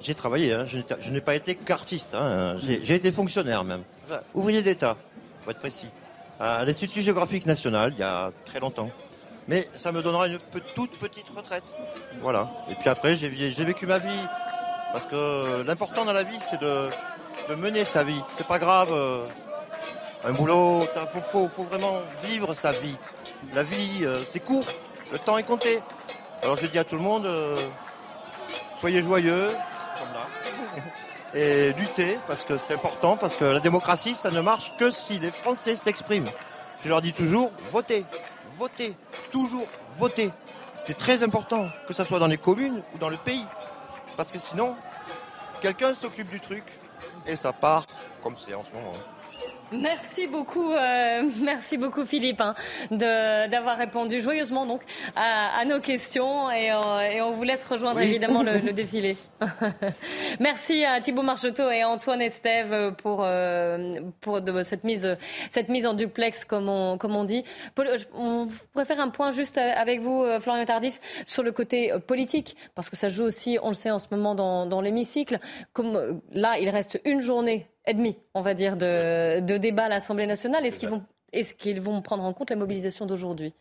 j'ai travaillé, hein. je je n'ai pas été qu'artiste, hein. j'ai j'ai été fonctionnaire même, Enfin, ouvrier d'État, pour être précis, à l'Institut géographique national il y a très longtemps. Mais ça me donnera une toute petite retraite. Voilà. Et puis après, j'ai vécu ma vie. Parce que l'important dans la vie, c'est de, mener sa vie. C'est pas grave, euh, un boulot, ça, faut, vraiment vivre sa vie. La vie, euh, c'est court, le temps est compté. Alors je dis à tout le monde, euh, soyez joyeux, et luttez, parce que c'est important, parce que la démocratie, ça ne marche que si les Français s'expriment. Je leur dis toujours, votez, votez, toujours votez. C'est très important, que ce soit dans les communes ou dans le pays. Parce que sinon, quelqu'un s'occupe du truc, et ça part comme c'est en ce moment. Merci beaucoup, euh, [LAUGHS] merci beaucoup Philippe hein, d'avoir répondu joyeusement donc à, à nos questions et, euh, et on vous laisse rejoindre Oui. évidemment le, [LAUGHS] le défilé. [LAUGHS] merci à Thibaut Marcheteau et Antoine Estève pour euh, pour de, cette mise cette mise en duplex comme on comme on dit. Paul, je- On pourrait faire un point juste avec vous euh, Florian Tardif sur le côté euh, politique parce que ça joue aussi on le sait en ce moment dans, dans l'hémicycle. Comme euh, là il reste une journée et demie on va dire de, de débat à l'Assemblée nationale. Est-ce qu'ils vont qu'ils vont prendre en compte la mobilisation d'aujourd'hui?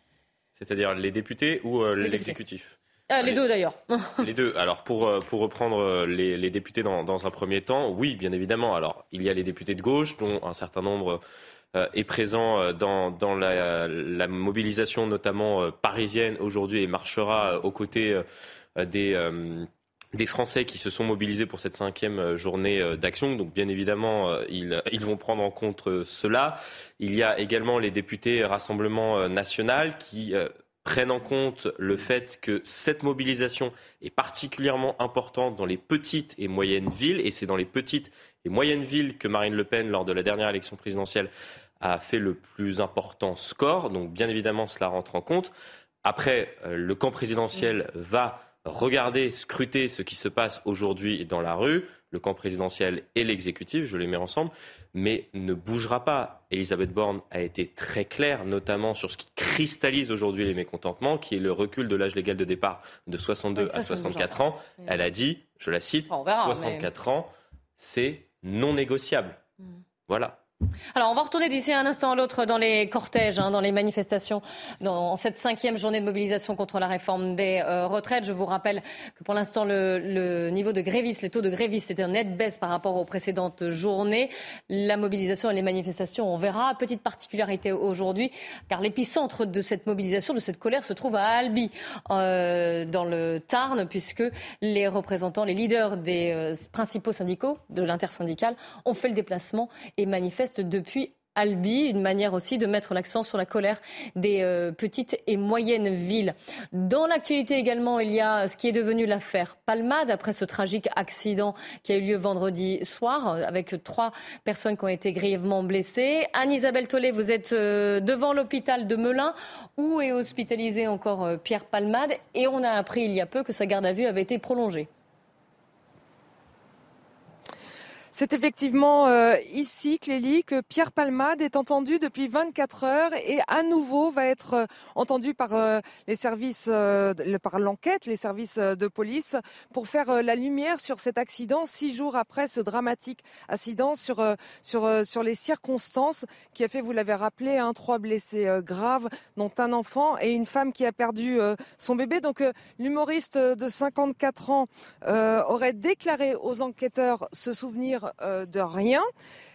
C'est-à-dire les députés ou euh, l'exécutif? Euh, Les deux d'ailleurs. [LAUGHS] Les deux. Alors pour, euh, pour reprendre euh, les, les députés dans, dans un premier temps, oui, bien évidemment. Alors il y a les députés de gauche dont un certain nombre euh, est présent dans, dans la, la mobilisation notamment euh, parisienne aujourd'hui et marchera aux côtés des... des Français qui se sont mobilisés pour cette cinquième euh, journée euh, d'action. Donc, bien évidemment, euh, ils, vont prendre en compte cela. Il y a également les députés Rassemblement National qui prennent en compte le fait que cette mobilisation est particulièrement importante dans les petites et moyennes villes. Et c'est dans les petites et moyennes villes que Marine Le Pen, lors de la dernière élection présidentielle, a fait le plus important score. Donc, bien évidemment, cela rentre en compte. Après, le camp présidentiel va regarder, scruter ce qui se passe aujourd'hui dans la rue, le camp présidentiel et l'exécutif, je les mets ensemble, mais ne bougera pas. Elisabeth Borne a été très claire, notamment sur ce qui cristallise aujourd'hui les mécontentements, qui est le recul de l'âge légal de départ de 62 Oui, ça, à ça ne 64 bougera ans. Elle a dit, je la cite, On verra, mais- 64 ans, c'est non négociable. Mm. Voilà. Alors, on va retourner d'ici un instant à l'autre dans les cortèges, hein, dans les manifestations, dans cette cinquième journée de mobilisation contre la réforme des euh, retraites. Je vous rappelle que pour l'instant, le, niveau de grévistes, les taux de grévistes étaient en nette baisse par rapport aux précédentes journées. La mobilisation et les manifestations, on verra. Petite particularité aujourd'hui, car l'épicentre de cette mobilisation, de cette colère, se trouve à Albi, euh, dans le Tarn, puisque les représentants, les leaders des euh, principaux syndicaux de l'intersyndicale ont fait le déplacement et manifestent depuis Albi, une manière aussi de mettre l'accent sur la colère des euh, petites et moyennes villes. Dans l'actualité également, il y a ce qui est devenu l'affaire Palmade après ce tragique accident qui a eu lieu vendredi soir euh, avec trois personnes qui ont été grièvement blessées. Anne-Isabelle Tollet, vous êtes euh, devant l'hôpital de Melun où est hospitalisé encore Pierre Palmade et on a appris il y a peu que sa garde à vue avait été prolongée. C'est effectivement euh, ici, Clélie, que Pierre Palmade est entendu depuis 24 heures et à nouveau va être euh, entendu par euh, les services, par l'enquête, les services de police, pour faire la lumière sur cet accident six jours après ce dramatique accident, sur sur sur les circonstances qui a fait, vous l'avez rappelé, hein, trois blessés graves, dont un enfant et une femme qui a perdu son bébé. Donc l'humoriste de 54 ans aurait déclaré aux enquêteurs se souvenir euh, de rien.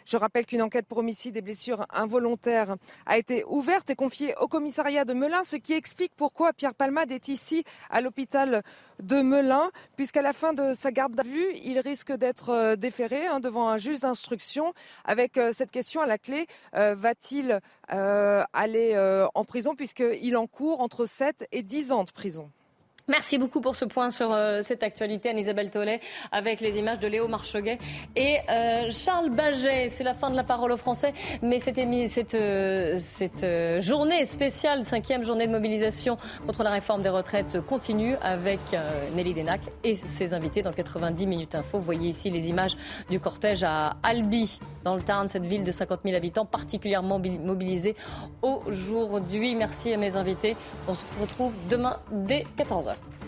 Je rappelle qu'une enquête pour homicide et blessures involontaires a été ouverte et confiée au commissariat de Melun, ce qui explique pourquoi Pierre Palmade est ici à l'hôpital de Melun, puisqu'à la fin de sa garde à vue, il risque d'être euh, déféré hein, devant un juge d'instruction. Avec euh, cette question à la clé, va-t-il aller en prison puisqu'il encourt entre 7 et 10 ans de prison? Merci beaucoup pour ce point sur euh, cette actualité, Anne-Isabelle Tollet, avec les images de Léo Marcheguet et euh, Charles Baget. C'est la fin de la parole aux Français, mais cette, cette, euh, cette journée spéciale, cinquième journée de mobilisation contre la réforme des retraites, continue avec Nelly Denac et ses invités dans 90 minutes info. Vous voyez ici les images du cortège à Albi, dans le Tarn, cette ville de 50 000 habitants, particulièrement mobilisée aujourd'hui. Merci à mes invités. On se retrouve demain dès 14h. Bye.